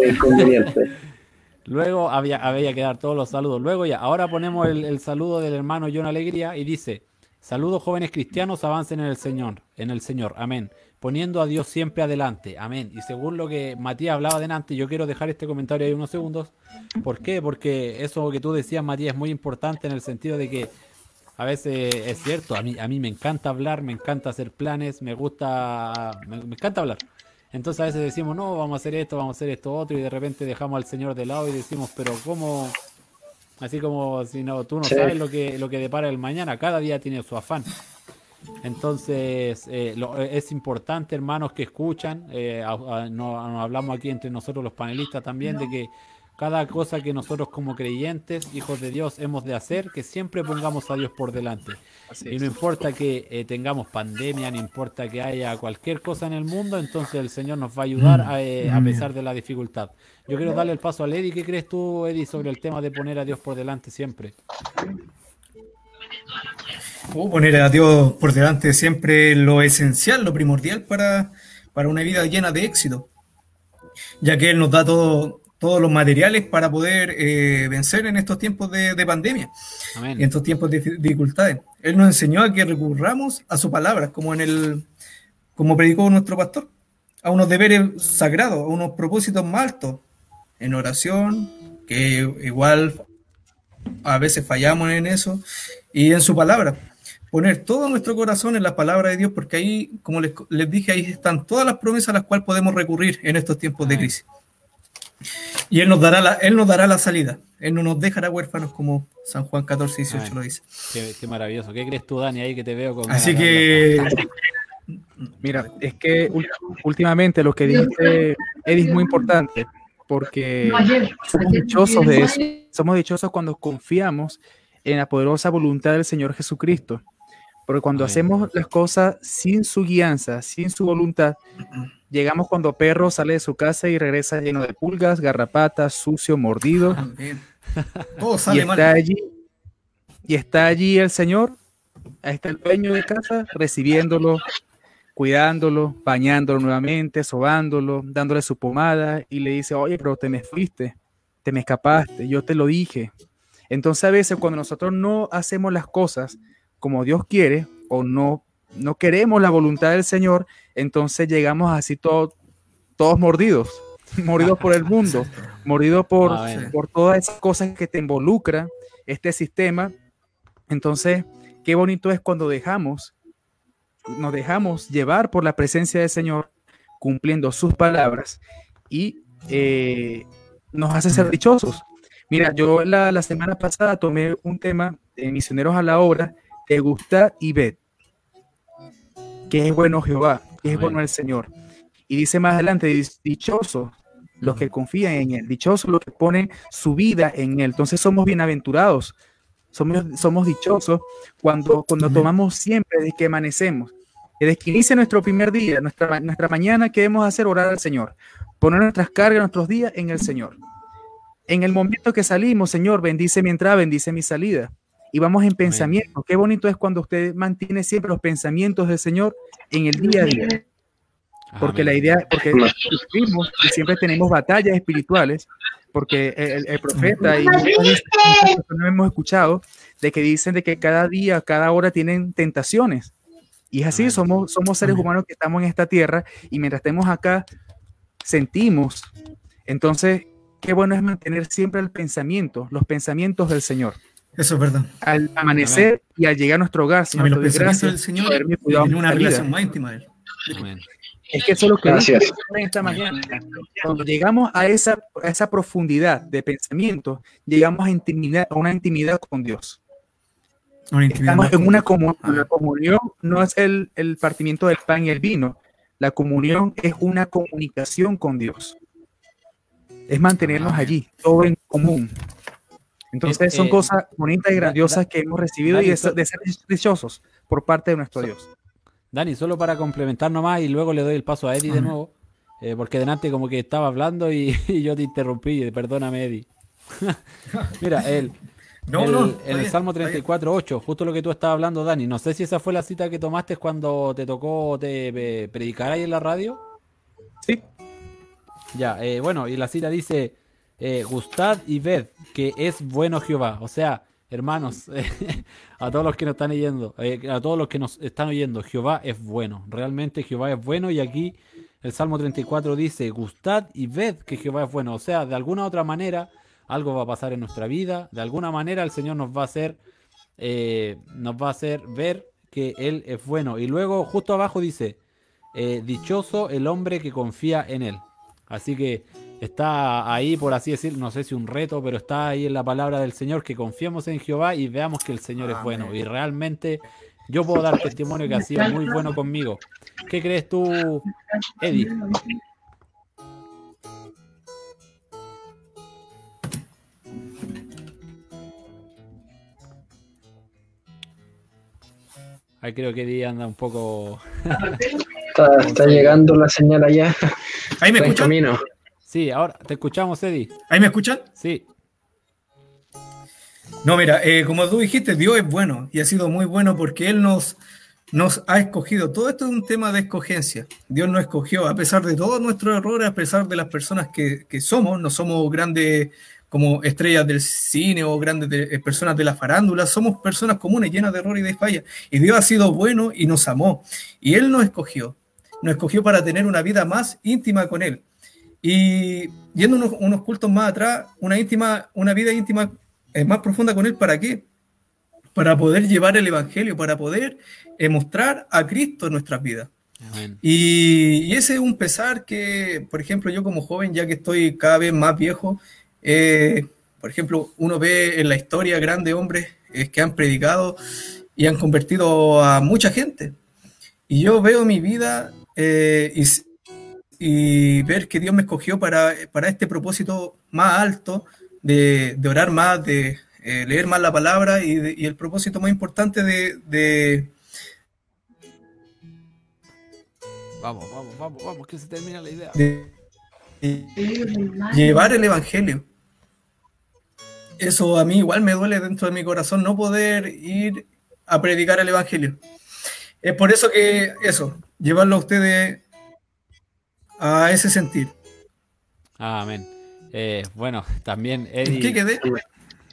luego había, había que dar todos los saludos. Luego ya, ahora ponemos el, el saludo del hermano John Alegría y dice, saludos jóvenes cristianos, avancen en el Señor, en el Señor, amén poniendo a Dios siempre adelante. Amén. Y según lo que Matías hablaba delante, yo quiero dejar este comentario ahí unos segundos. ¿Por qué? Porque eso que tú decías, Matías, es muy importante en el sentido de que a veces es cierto, a mí, a mí me encanta hablar, me encanta hacer planes, me gusta, me, encanta hablar. Entonces a veces decimos, no, vamos a hacer esto, vamos a hacer esto otro, y de repente dejamos al Señor de lado y decimos, pero ¿cómo? Así como si no, tú no sabes lo que, lo que depara el mañana, cada día tiene su afán. Entonces, eh, eh, es importante, hermanos, que escuchan, eh, nos, hablamos aquí entre nosotros los panelistas también, de que cada cosa que nosotros como creyentes, hijos de Dios, hemos de hacer, que siempre pongamos a Dios por delante. y no importa que tengamos pandemia, no importa que haya cualquier cosa en el mundo, entonces el Señor nos va a ayudar a, a pesar de la dificultad. Yo quiero darle el paso a Eddie. ¿Qué crees tú, Eddie, sobre el tema de poner a Dios por delante siempre? Poner a Dios por delante siempre lo esencial, lo primordial para, para una vida llena de éxito, ya que Él nos da todo, todos los materiales para poder eh, vencer en estos tiempos de, pandemia, en estos tiempos de dificultades. Él nos enseñó a que recurramos a su palabra, como en el, como predicó nuestro pastor, a unos deberes sagrados, a unos propósitos más altos, en oración, que igual a veces fallamos en eso, y en su palabra poner todo nuestro corazón en la palabra de Dios, porque ahí, como les, dije, ahí están todas las promesas a las cuales podemos recurrir en estos tiempos de crisis. Y Él nos dará la, él nos dará la salida. Él no nos dejará huérfanos como San Juan 14, 18 lo dice. Qué, maravilloso. ¿Qué crees tú, Dani, ahí que te veo con... Así que... Mira, es que últimamente lo que dice Eddie es muy importante, porque somos dichosos de eso. Somos dichosos cuando confiamos en la poderosa voluntad del Señor Jesucristo. Porque cuando hacemos las cosas sin su guianza, sin su voluntad, llegamos cuando perro sale de su casa y regresa lleno de pulgas, garrapatas, sucio, mordido. Todo sale y está allí y está allí el Señor, ahí está el dueño de casa recibiéndolo, cuidándolo, bañándolo nuevamente, sobándolo, dándole su pomada y le dice, oye, pero te me fuiste, te me escapaste, yo te lo dije. Entonces a veces cuando nosotros no hacemos las cosas como Dios quiere o no, no queremos la voluntad del Señor, entonces llegamos así todos mordidos, mordidos por el mundo, mordidos por, por todas esas cosas que te involucran este sistema. Entonces, qué bonito es cuando dejamos nos dejamos llevar por la presencia del Señor, cumpliendo sus palabras y eh, nos hace ser dichosos. Mira, yo la, semana pasada tomé un tema de Misioneros a la Obra, de gusta y ved, que es bueno Jehová, que es bueno el Señor. Y dice más adelante, dichosos los que confían en Él, dichosos los que ponen su vida en Él. Entonces somos bienaventurados, somos, somos dichosos cuando, cuando tomamos siempre desde que amanecemos. Desde que inicia nuestro primer día, nuestra, nuestra mañana, ¿qué debemos hacer? Orar al Señor. Poner nuestras cargas, nuestros días en el Señor. En el momento que salimos, Señor, bendice mi entrada, bendice mi salida. Y vamos en pensamiento. Qué bonito es cuando usted mantiene siempre los pensamientos del Señor en el día a día. Porque la idea, porque y siempre tenemos batallas espirituales, porque el, profeta y no hemos escuchado de que dicen de que cada día, cada hora tienen tentaciones. Y es así, somos, somos seres humanos que estamos en esta tierra y mientras estemos acá, sentimos. Entonces, qué bueno es mantener siempre el pensamiento, los pensamientos del Señor. Eso es verdad. Al amanecer y al llegar a nuestro hogar, Señor, los pensamientos del Señor en una relación más íntima de Él. Es que eso es lo que Gracias. esta mañana. Cuando llegamos a esa, a esa profundidad de pensamiento, llegamos a, intimidad, a una intimidad con Dios. Estamos en una comunión. La comunión no es el, el partimiento del pan y el vino. La comunión es una comunicación con Dios. Es mantenernos allí, todo en común. Entonces son cosas bonitas y grandiosas que hemos recibido y de, ser dichosos por parte de nuestro Dios. Dani, solo para complementar nomás y luego le doy el paso a Eddie de nuevo, eh, porque delante como que estaba hablando y, yo te interrumpí, perdóname Eddie. Mira, él, no, el, no, en el Salmo 34.8, justo lo que tú estabas hablando, Dani, no sé si esa fue la cita que tomaste cuando te tocó te, predicar ahí en la radio. Sí. Ya, eh, bueno, y la cita dice, eh, gustad y ved que es bueno Jehová. O sea, hermanos, a todos los que nos están oyendo, eh, a todos los que nos están oyendo, Jehová es bueno, realmente Jehová es bueno y aquí el Salmo 34 dice, gustad y ved que Jehová es bueno, o sea, de alguna otra manera algo va a pasar en nuestra vida, de alguna manera el Señor nos va a hacer, eh, nos va a hacer ver que Él es bueno. Y luego justo abajo dice, dichoso el hombre que confía en Él. Así que está ahí, por así decir, no sé si un reto, pero está ahí en la palabra del Señor, que confiemos en Jehová y veamos que el Señor es bueno. Y realmente yo puedo dar testimonio que ha sido muy bueno conmigo. ¿Qué crees tú, Eddie? Ahí creo que Eddie anda un poco. está, llegando la señal allá. Ahí me escuchan. Sí, ahora te escuchamos, Eddie. ¿Ahí me escuchan? Sí. No, mira, eh, como tú dijiste, Dios es bueno y ha sido muy bueno porque Él nos, nos ha escogido. Todo esto es un tema de escogencia. Dios nos escogió, a pesar de todos nuestros errores, a pesar de las personas que, que somos, no somos grandes como estrellas del cine o grandes eh, personas de la farándula, somos personas comunes, llenas de errores y de fallas. Y Dios ha sido bueno y nos amó. Y Él nos escogió. Nos escogió para tener una vida más íntima con Él. Y yendo unos, cultos más atrás, una, íntima, una vida íntima eh, más profunda con Él, ¿para qué? Para poder llevar el Evangelio, para poder eh, mostrar a Cristo en nuestras vidas. Y, ese es un pesar que, por ejemplo, yo como joven, ya que estoy cada vez más viejo, eh, por ejemplo, uno ve en la historia grandes hombres que han predicado y han convertido a mucha gente. Y yo veo mi vida y y ver que Dios me escogió para, para este propósito más alto, de, de orar más, de eh, leer más la palabra y, y, el propósito más importante de, de... Vamos, vamos, vamos, vamos, que se termina la idea. llevar el Evangelio. eso a mí igual me duele dentro de mi corazón no poder ir a predicar el Evangelio. Es por eso que eso, llevarlo a ustedes a ese sentir. Amén. Eh, bueno, también Eddie. ¿Qué quedé?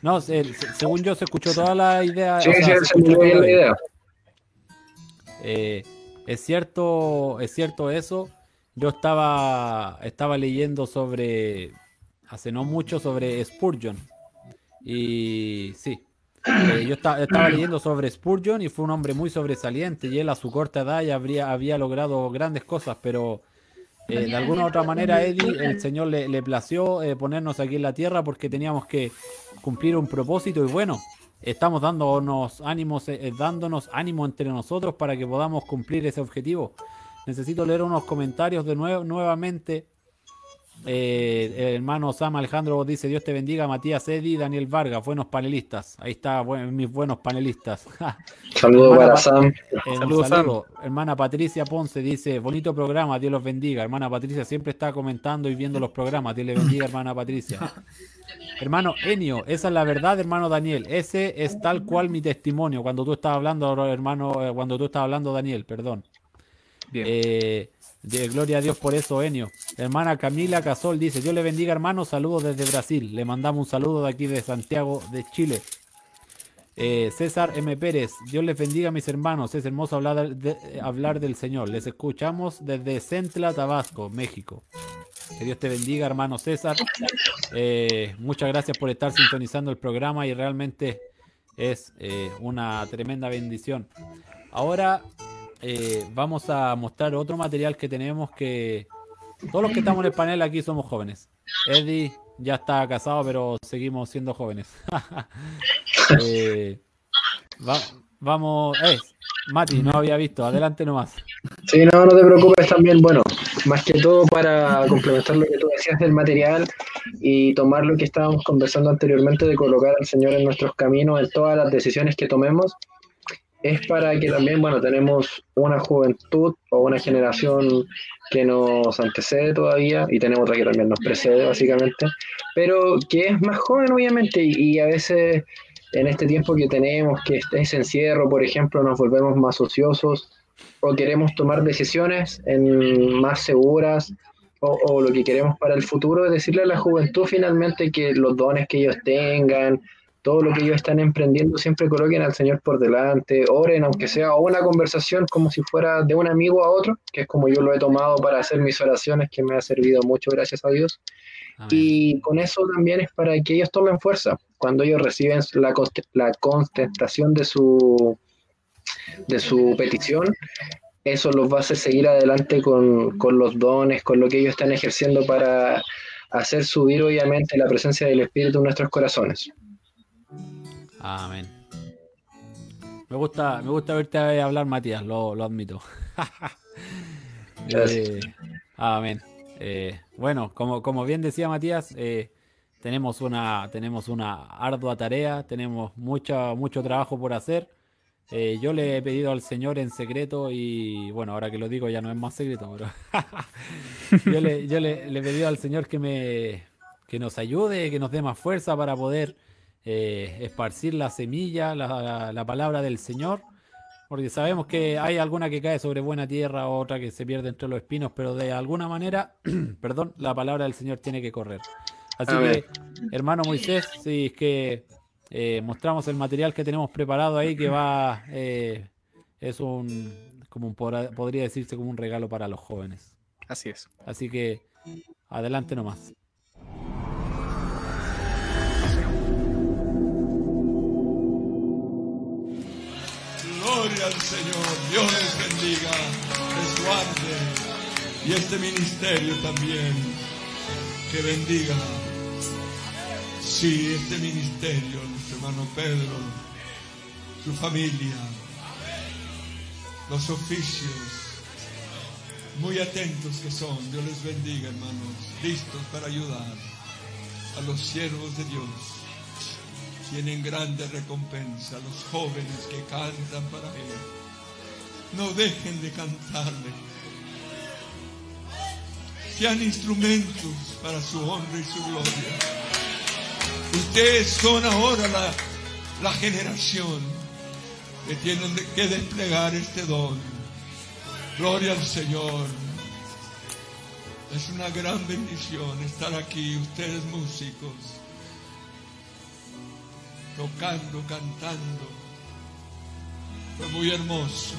No, se- según yo se escuchó toda la idea. Sí, o sea, sí, se se escuchó dio la bien. idea. Eh, es cierto, es cierto eso. Yo estaba, estaba leyendo sobre, hace no mucho, sobre Spurgeon. Y sí, eh, yo esta- estaba leyendo sobre Spurgeon y fue un hombre muy sobresaliente y él a su corta edad ya habría, había logrado grandes cosas, pero eh, de alguna u otra manera, Eddie, el Señor le, le plació eh, ponernos aquí en la tierra porque teníamos que cumplir un propósito y bueno, estamos dándonos ánimos, eh, eh, dándonos ánimo entre nosotros para que podamos cumplir ese objetivo. Necesito leer unos comentarios de nuevo, nuevamente. Eh, el hermano Sam Alejandro dice: Dios te bendiga, Matías Eddy, Daniel Vargas, buenos panelistas. Ahí está, buen- mis buenos panelistas. Saludos Hermana para Pa- Sam. Eh, un Saludos, saludo. Hermana Patricia Ponce dice, bonito programa, Dios los bendiga. Hermana Patricia siempre está comentando y viendo los programas. Dios le bendiga, hermana Patricia. Hermano Enio, esa es la verdad, hermano Daniel. Ese es tal cual mi testimonio. Cuando tú estabas hablando, hermano, eh, cuando tú estabas hablando, Daniel, perdón. Bien. Eh, gloria a Dios por eso, Enio. Hermana Camila Casol dice, Dios le bendiga, hermano. Saludos desde Brasil. Le mandamos un saludo de aquí de Santiago de Chile. Eh, César M. Pérez, Dios les bendiga mis hermanos, es hermoso hablar, hablar del Señor. Les escuchamos desde Centla, Tabasco, México. Que Dios te bendiga, hermano César. Eh, muchas gracias por estar sintonizando el programa y realmente es eh, una tremenda bendición. Ahora eh, vamos a mostrar otro material que tenemos que todos los que estamos en el panel aquí somos jóvenes. Eddie ya está casado, pero seguimos siendo jóvenes. Eh, va- vamos, eh, Mati, no había visto, adelante nomás. Sí, no, no te preocupes también. Bueno, más que todo para complementar lo que tú decías del material y tomar lo que estábamos conversando anteriormente de colocar al Señor en nuestros caminos, en todas las decisiones que tomemos, es para que también, bueno, tenemos una juventud o una generación que nos antecede todavía y tenemos otra que también nos precede, básicamente, pero que es más joven, obviamente, y, a veces en este tiempo que tenemos, que este es encierro, por ejemplo, nos volvemos más ociosos o queremos tomar decisiones en, más seguras o, o lo que queremos para el futuro es decirle a la juventud finalmente que los dones que ellos tengan, todo lo que ellos están emprendiendo, siempre coloquen al Señor por delante, oren, aunque sea una conversación como si fuera de un amigo a otro, que es como yo lo he tomado para hacer mis oraciones, que me ha servido mucho, gracias a Dios. Amén. Y con eso también es para que ellos tomen fuerza. Cuando ellos reciben la, la contestación de su, de su petición, eso los va a hacer seguir adelante con, con los dones, con lo que ellos están ejerciendo para hacer subir obviamente la presencia del Espíritu en nuestros corazones. Amén. Me gusta, me gusta verte hablar, Matías, lo, lo admito. Eh, amén. Eh, bueno, como, como bien decía Matías, eh, tenemos una, tenemos una ardua tarea, tenemos mucha, mucho trabajo por hacer. Eh, yo le he pedido al Señor en secreto y bueno, ahora que lo digo ya no es más secreto, pero yo, le, yo le- le he pedido al Señor que me que nos ayude, que nos dé más fuerza para poder eh, esparcir la semilla, la, la palabra del Señor, porque sabemos que hay alguna que cae sobre buena tierra, otra que se pierde entre los espinos, pero de alguna manera, perdón, la palabra del Señor tiene que correr. Así que, hermano Moisés, si es que eh, mostramos el material que tenemos preparado ahí, que va, eh, es un, como un, podría decirse como un regalo para los jóvenes. Así es. Así que, adelante nomás. Gloria al Señor, Dios les bendiga, les guarde y este ministerio también que bendiga. Sí, este ministerio, nuestro hermano Pedro, su familia, los oficios, muy atentos que son. Dios les bendiga, hermanos, listos para ayudar a los siervos de Dios tienen grande recompensa los jóvenes que cantan para Él. No dejen de cantarle. Sean instrumentos para su honra y su gloria. Ustedes son ahora la, la generación que tienen que desplegar este don. Gloria al Señor. Es una gran bendición estar aquí, ustedes músicos, tocando, cantando. Fue muy hermoso.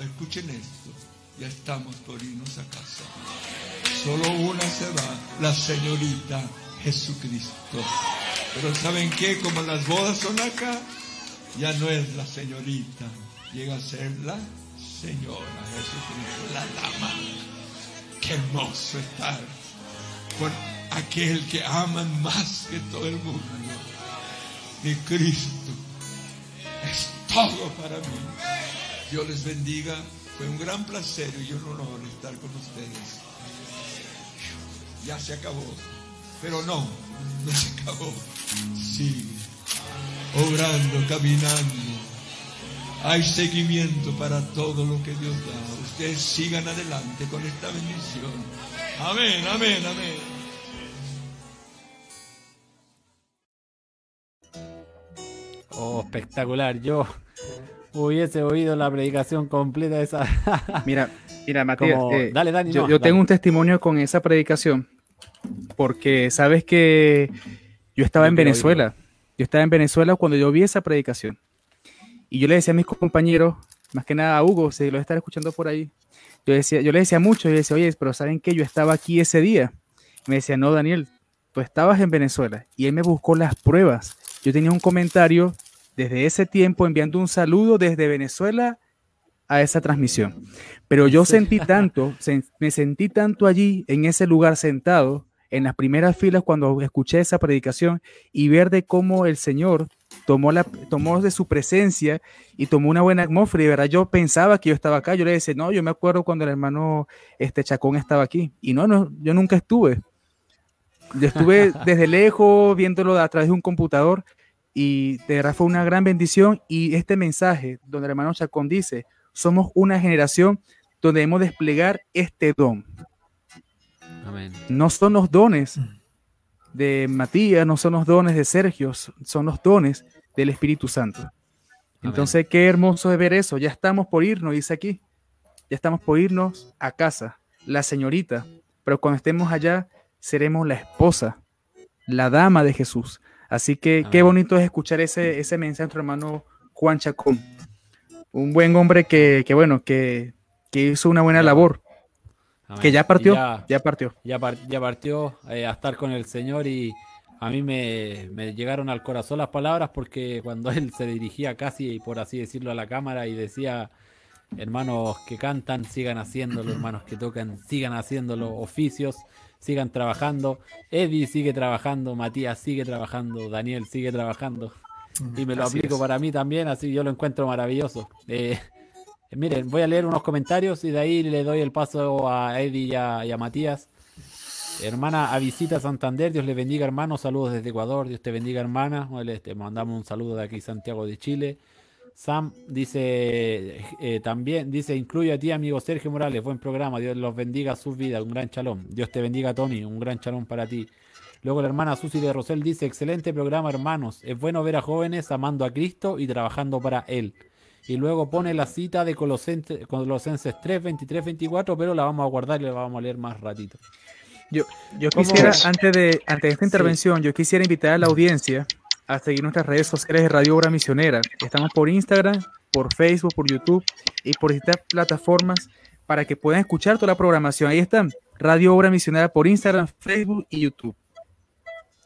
Escuchen esto, ya estamos por irnos a casa. Solo una se va, la señorita Jesucristo. Pero ¿saben qué? Como las bodas son acá, ya no es la señorita, llega a ser la señora Jesucristo, la dama. Qué hermoso estar con aquel que aman más que todo el mundo. Mi Cristo es todo para mí. Dios les bendiga. Fue un gran placer y un honor estar con ustedes. Ya se acabó. Pero no, no se acabó. Sigue obrando, caminando. Hay seguimiento para todo lo que Dios da. Ustedes sigan adelante con esta bendición. Amén, amén, amén. Oh, espectacular. Yo hubiese oído la predicación completa de esa. mira, mira, Matías, Como- eh, dale, Dani, yo, no, yo dale. tengo un testimonio con esa predicación, porque sabes que yo estaba en Venezuela. Yo estaba en Venezuela cuando yo vi esa predicación. Y yo le decía a mis compañeros, más que nada a Hugo, si lo está escuchando por ahí, yo, decía, yo le decía mucho, yo decía, oye, pero ¿saben qué? Yo estaba aquí ese día. Me decía, no, Daniel, tú estabas en Venezuela. Y él me buscó las pruebas. Yo tenía un comentario desde ese tiempo enviando un saludo desde Venezuela a esa transmisión. Pero yo sentí tanto, sen- me sentí tanto allí, en ese lugar sentado, en las primeras filas cuando escuché esa predicación y ver de cómo el Señor tomó, la, tomó de su presencia y tomó una buena atmósfera. Y de verdad, yo pensaba que yo estaba acá. Yo le decía, no, yo me acuerdo cuando el hermano este Chacón estaba aquí. Y no, no, yo nunca estuve. Yo estuve desde lejos viéndolo a través de un computador y de verdad fue una gran bendición. Y este mensaje donde el hermano Chacón dice, somos una generación donde debemos desplegar este don. Amén. No son los dones de Matías, no son los dones de Sergio, son los dones del Espíritu Santo. Entonces, qué hermoso es ver eso. Ya estamos por irnos, dice aquí. Ya estamos por irnos a casa, la señorita. Pero cuando estemos allá, seremos la esposa, la dama de Jesús. Así que qué bonito es escuchar ese, ese mensaje de nuestro hermano Juan Chacón. Un buen hombre que, que bueno, que, que hizo una buena labor. Amén. Que ya partió, ya- ya partió. ya, par- ya partió eh, a estar con el Señor y a mí me, me llegaron al corazón las palabras porque cuando él se dirigía casi, por así decirlo, a la cámara y decía, hermanos que cantan, sigan haciéndolo, hermanos que tocan, sigan haciéndolo, oficios, sigan trabajando, Eddie sigue trabajando, Matías sigue trabajando, Daniel sigue trabajando. Y me lo Así aplico es. para mí también, así yo lo encuentro maravilloso. Eh, miren, voy a leer unos comentarios y de ahí le doy el paso a Eddie y a, y a Matías. Hermana a visita Santander, Dios le bendiga hermano, saludos desde Ecuador, Dios te bendiga hermana, te mandamos un saludo de aquí Santiago de Chile. Sam dice eh, también, dice, incluye a ti amigo Sergio Morales, buen programa, Dios los bendiga sus vidas, un gran chalón. Dios te bendiga Tony, un gran chalón para ti. Luego la hermana Susi de Rosel dice, excelente programa hermanos, es bueno ver a jóvenes amando a Cristo y trabajando para Él. Y luego pone la cita de Colosenses, Colosenses 3, 23, 24, pero la vamos a guardar y la vamos a leer más ratito. Yo, yo ¿Cómo quisiera, es? antes de, antes de esta Sí. intervención, yo quisiera invitar a la audiencia a seguir nuestras redes sociales de Radio Obra Misionera. Estamos por Instagram, por Facebook, por YouTube y por estas plataformas para que puedan escuchar toda la programación. Ahí están, Radio Obra Misionera por Instagram, Facebook y YouTube.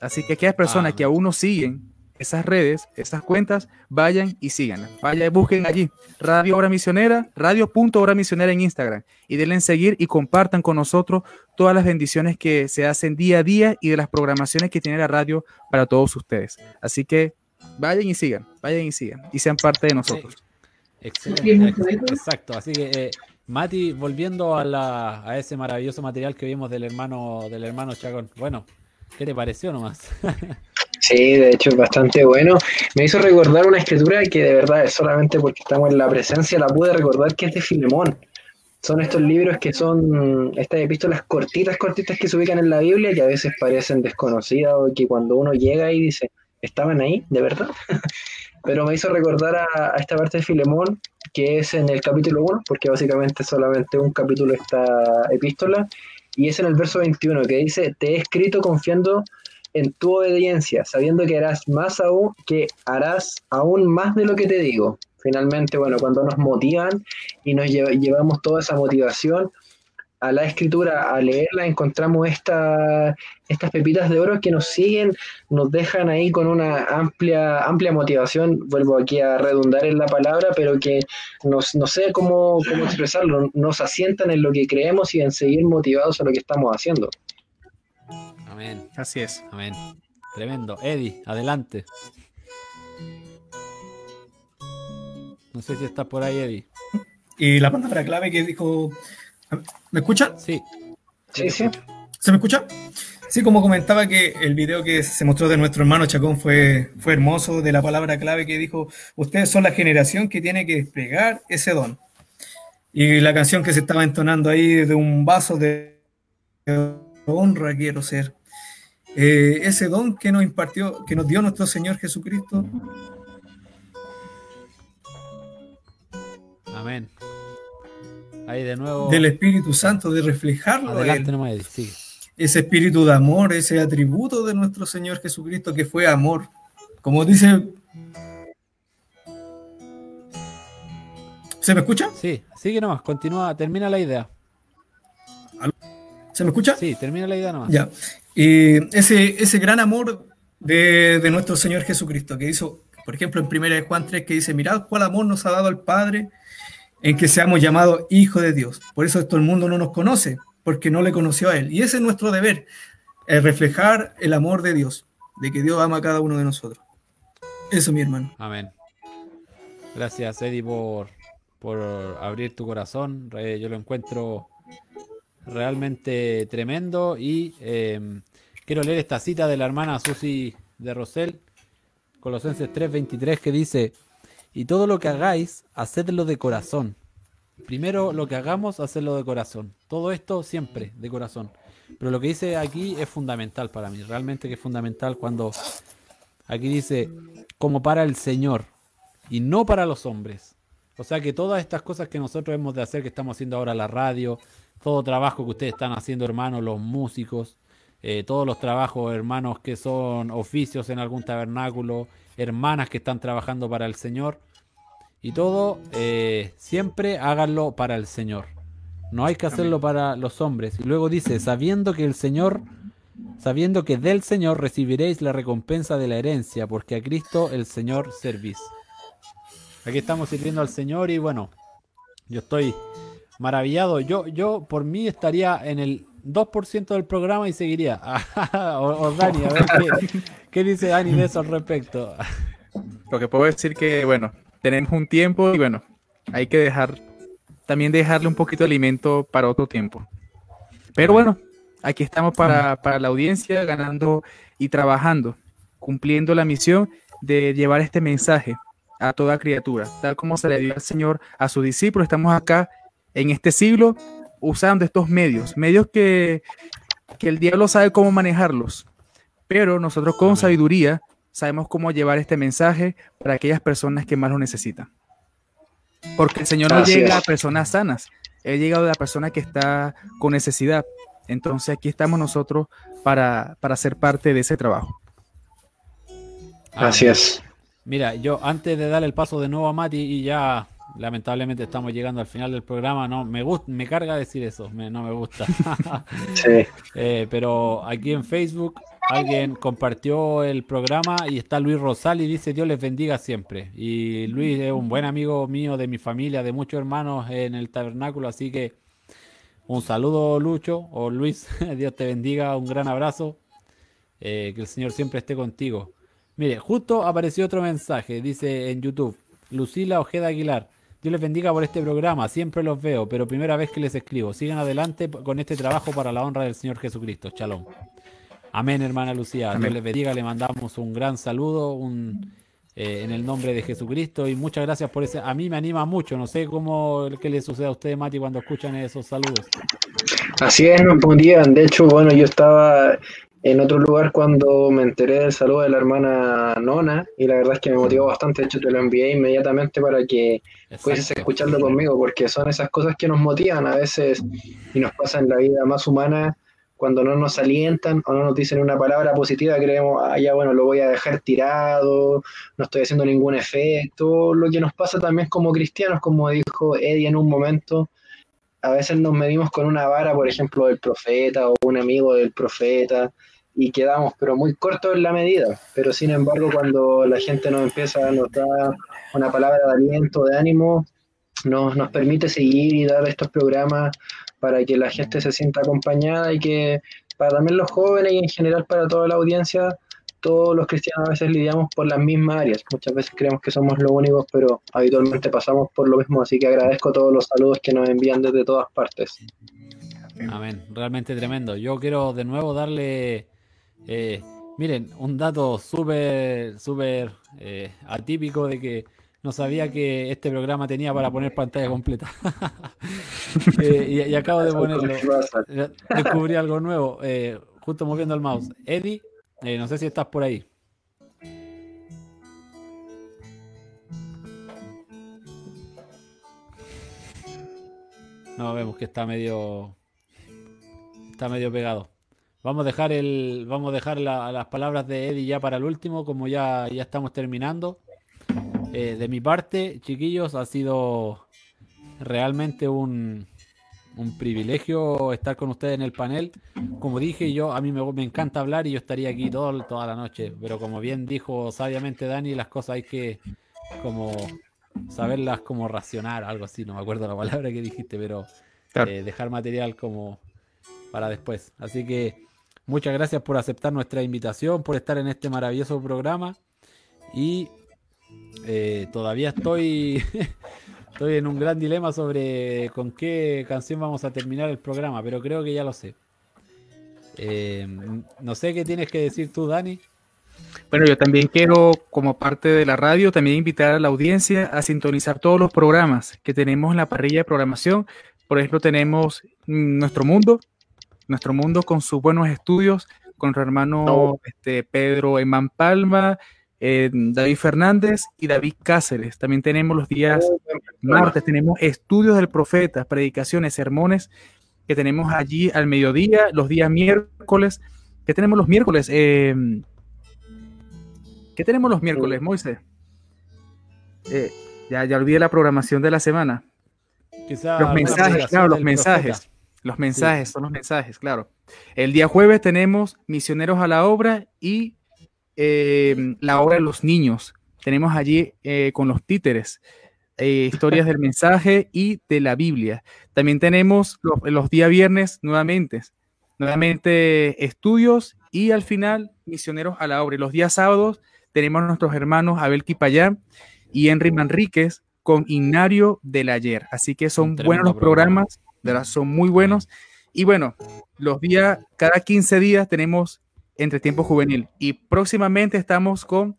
Así que aquellas personas Ah. que aún no siguen esas redes, esas cuentas, vayan y síganlas. Vayan y busquen allí Radio Obra Misionera, Radio.obra Misionera en Instagram y denle en seguir y compartan con nosotros todas las bendiciones que se hacen día a día y de las programaciones que tiene la radio para todos ustedes. Así que vayan y sigan, vayan y sigan y sean parte de nosotros. Excelente, ex- exacto. Así que, eh, Mati, volviendo a, la, a ese maravilloso material que vimos del hermano, del hermano Chacón. Bueno, ¿qué te pareció nomás? Sí, de hecho es bastante bueno. Me hizo recordar una escritura que de verdad es solamente porque estamos en la presencia, la pude recordar que es de Filemón. son estos libros que son estas epístolas cortitas, cortitas que se ubican en la Biblia, que a veces parecen desconocidas o que cuando uno llega y dice, ¿estaban ahí? ¿De verdad? Pero me hizo recordar a, esta parte de Filemón, que es en el capítulo 1, porque básicamente solamente un capítulo esta epístola, y es en el verso 21, que dice, te he escrito confiando en tu obediencia, sabiendo que harás más aún, que harás aún más de lo que te digo finalmente, bueno, cuando nos motivan y nos llevamos toda esa motivación a la escritura, a leerla, encontramos esta, estas pepitas de oro que nos siguen, nos dejan ahí con una amplia, amplia motivación, vuelvo aquí a redundar en la palabra, pero que nos, no sé cómo, cómo expresarlo, nos asientan en lo que creemos y en seguir motivados a lo que estamos haciendo. Amén. Así es. Amén. Tremendo. Eddie, adelante. No sé si está por ahí, Eddie. Y la palabra clave que dijo. ¿Me escucha? Sí. Sí, sí. ¿Se me escucha? Sí, como comentaba que el video que se mostró de nuestro hermano Chacón fue, fue hermoso, de la palabra clave que dijo, ustedes son la generación que tiene que desplegar ese don. Y la canción que se estaba entonando ahí de un vaso de honra quiero ser. Eh, ese don que nos impartió, que nos dio nuestro Señor Jesucristo, Amén. Ahí de nuevo. Del Espíritu Santo, de reflejarlo. Adelante Ese espíritu de amor, ese atributo de nuestro Señor Jesucristo que fue amor. Como dice. ¿Se me escucha? Sí, sigue nomás, continúa, termina la idea. ¿Se me escucha? Sí, termina la idea nomás. Ya. Y ese, ese gran amor de, de, nuestro Señor Jesucristo, que hizo, por ejemplo, en 1 Juan 3, que dice, mirad cuál amor nos ha dado el Padre en que seamos llamados hijos de Dios. Por eso todo el mundo no nos conoce, porque no le conoció a Él. Y ese es nuestro deber, reflejar el amor de Dios, de que Dios ama a cada uno de nosotros. Eso, mi hermano. Amén. Gracias, Eddie, por, abrir tu corazón. Yo lo encuentro realmente tremendo y em, quiero leer esta cita de la hermana Susi de Rosel, Colosenses 3:23, que dice, y todo lo que hagáis, hacedlo de corazón. Primero lo que hagamos, hacedlo de corazón. Todo esto siempre de corazón. Pero lo que dice aquí es fundamental para mí. Realmente que es fundamental cuando aquí dice como para el Señor y no para los hombres. O sea que todas estas cosas que nosotros hemos de hacer, que estamos haciendo ahora la radio, todo trabajo que ustedes están haciendo, hermanos, los músicos, eh, todos los trabajos, hermanos, que son oficios en algún tabernáculo, hermanas que están trabajando para el Señor. Y todo, eh, siempre háganlo para el Señor. No hay que hacerlo para los hombres. Y luego dice, sabiendo que el Señor, sabiendo que del Señor recibiréis la recompensa de la herencia, porque a Cristo el Señor servís. Aquí estamos sirviendo al Señor y bueno, yo estoy maravillado. Yo, yo por mí estaría en el 2% del programa y seguiría. o, Dani, a ver qué, dice Dani de eso al respecto. Lo que puedo decir que, bueno, tenemos un tiempo y bueno, hay que dejar, también dejarle un poquito de alimento para otro tiempo. Pero bueno, aquí estamos para, para la audiencia, ganando y trabajando, cumpliendo la misión de llevar este mensaje a toda criatura, tal como se le dio al Señor a sus discípulos. Estamos acá en este siglo usando estos medios, medios que, que el diablo sabe cómo manejarlos, pero nosotros con sabiduría sabemos cómo llevar este mensaje para aquellas personas que más lo necesitan. Porque el Señor no llega a personas sanas, Él llega a la persona que está con necesidad. Entonces aquí estamos nosotros para, para ser parte de ese trabajo. Así es. Mira, yo antes de darle el paso de nuevo a Mati y ya lamentablemente estamos llegando al final del programa. No, me gusta, me carga decir eso, no me gusta. sí. Eh, pero aquí en Facebook alguien compartió el programa y está Luis Rosal y dice Dios les bendiga siempre. Y Luis es un buen amigo mío de mi familia, de muchos hermanos en el tabernáculo, así que un saludo Lucho o Luis, Dios te bendiga, un gran abrazo, eh, que el Señor siempre esté contigo. Mire, justo apareció otro mensaje, dice en YouTube, Lucila Ojeda Aguilar. Dios les bendiga por este programa, siempre los veo, pero primera vez que les escribo. Sigan adelante con este trabajo para la honra del Señor Jesucristo. Shalom. Amén, hermana Lucía. Dios les bendiga, le mandamos un gran saludo, un, eh, en el nombre de Jesucristo y muchas gracias por ese. A mí me anima mucho, no sé cómo qué le sucede a ustedes, Mati, cuando escuchan esos saludos. Así es, no podían. De hecho, bueno, yo estaba en otro lugar cuando me enteré del saludo de la hermana Nona y la verdad es que me motivó bastante. De hecho, te lo envié inmediatamente para que pudieses escucharlo conmigo porque son esas cosas que nos motivan a veces y nos pasan en la vida más humana cuando no nos alientan o no nos dicen una palabra positiva, creemos, ah, ya bueno, lo voy a dejar tirado, no estoy haciendo ningún efecto. Lo que nos pasa también como cristianos, como dijo Eddie en un momento, a veces nos medimos con una vara, por ejemplo, del profeta o un amigo del profeta, y quedamos, pero muy cortos en la medida. Pero sin embargo, cuando la gente nos empieza a notar una palabra de aliento, de ánimo, nos, nos permite seguir y dar estos programas para que la gente se sienta acompañada y que para también los jóvenes y en general para toda la audiencia, todos los cristianos a veces lidiamos por las mismas áreas. Muchas veces creemos que somos los únicos, pero habitualmente pasamos por lo mismo. Así que agradezco todos los saludos que nos envían desde todas partes. Amén, realmente tremendo. Yo quiero de nuevo darle, eh, miren, un dato súper, súper eh, atípico de que no sabía que este programa tenía para poner pantalla completa. Eh, y, acabo de ponerlo. Descubrí algo nuevo, eh, justo moviendo el mouse. Eddie, eh, no sé si estás por ahí. No, vemos que está medio. Está medio pegado. Vamos a dejar el. Vamos a dejar las palabras de Eddie ya para el último, como ya, ya estamos terminando. Eh, de mi parte, chiquillos, ha sido realmente un, un, privilegio estar con ustedes en el panel. Como dije, yo a mí me, me encanta hablar y yo estaría aquí todo, toda la noche. Pero como bien dijo sabiamente Dani, las cosas hay que como saberlas como racionar, algo así. No me acuerdo la palabra que dijiste, pero eh, dejar material como para después. Así que muchas gracias por aceptar nuestra invitación, por estar en este maravilloso programa. Y eh, todavía estoy, estoy en un gran dilema sobre con qué canción vamos a terminar el programa, pero creo que ya lo sé. Eh, no sé qué tienes que decir tú, Dani. Bueno, yo también quiero, como parte de la radio, también invitar a la audiencia a sintonizar todos los programas que tenemos en la parrilla de programación. Por ejemplo, tenemos Nuestro Mundo, Nuestro Mundo con sus buenos estudios, con nuestro hermano este, Pedro Eman Palma, eh, David Fernández y David Cáceres. También tenemos los días martes, tenemos estudios del profeta, predicaciones, sermones que tenemos allí al mediodía, los días miércoles. ¿Qué tenemos los miércoles? Eh, ¿Qué tenemos los miércoles, Moisés? Eh, ya, ya olvidé la programación de la semana. los mensajes, claro, los mensajes. Los mensajes, son los mensajes, claro. El día jueves tenemos Misioneros a la Obra y Em, la obra de los niños. Tenemos allí eh, con los títeres. Eh, historias del mensaje y de la Biblia. También tenemos los, días viernes nuevamente, nuevamente estudios y al final misioneros a la obra. Y los días sábados tenemos nuestros hermanos Abel Kipayán y Henry Manríquez con Ignario del Ayer. Así que son buenos los programas, son muy buenos. Y bueno, los días, cada 15 días tenemos entre tiempo juvenil. Y próximamente estamos con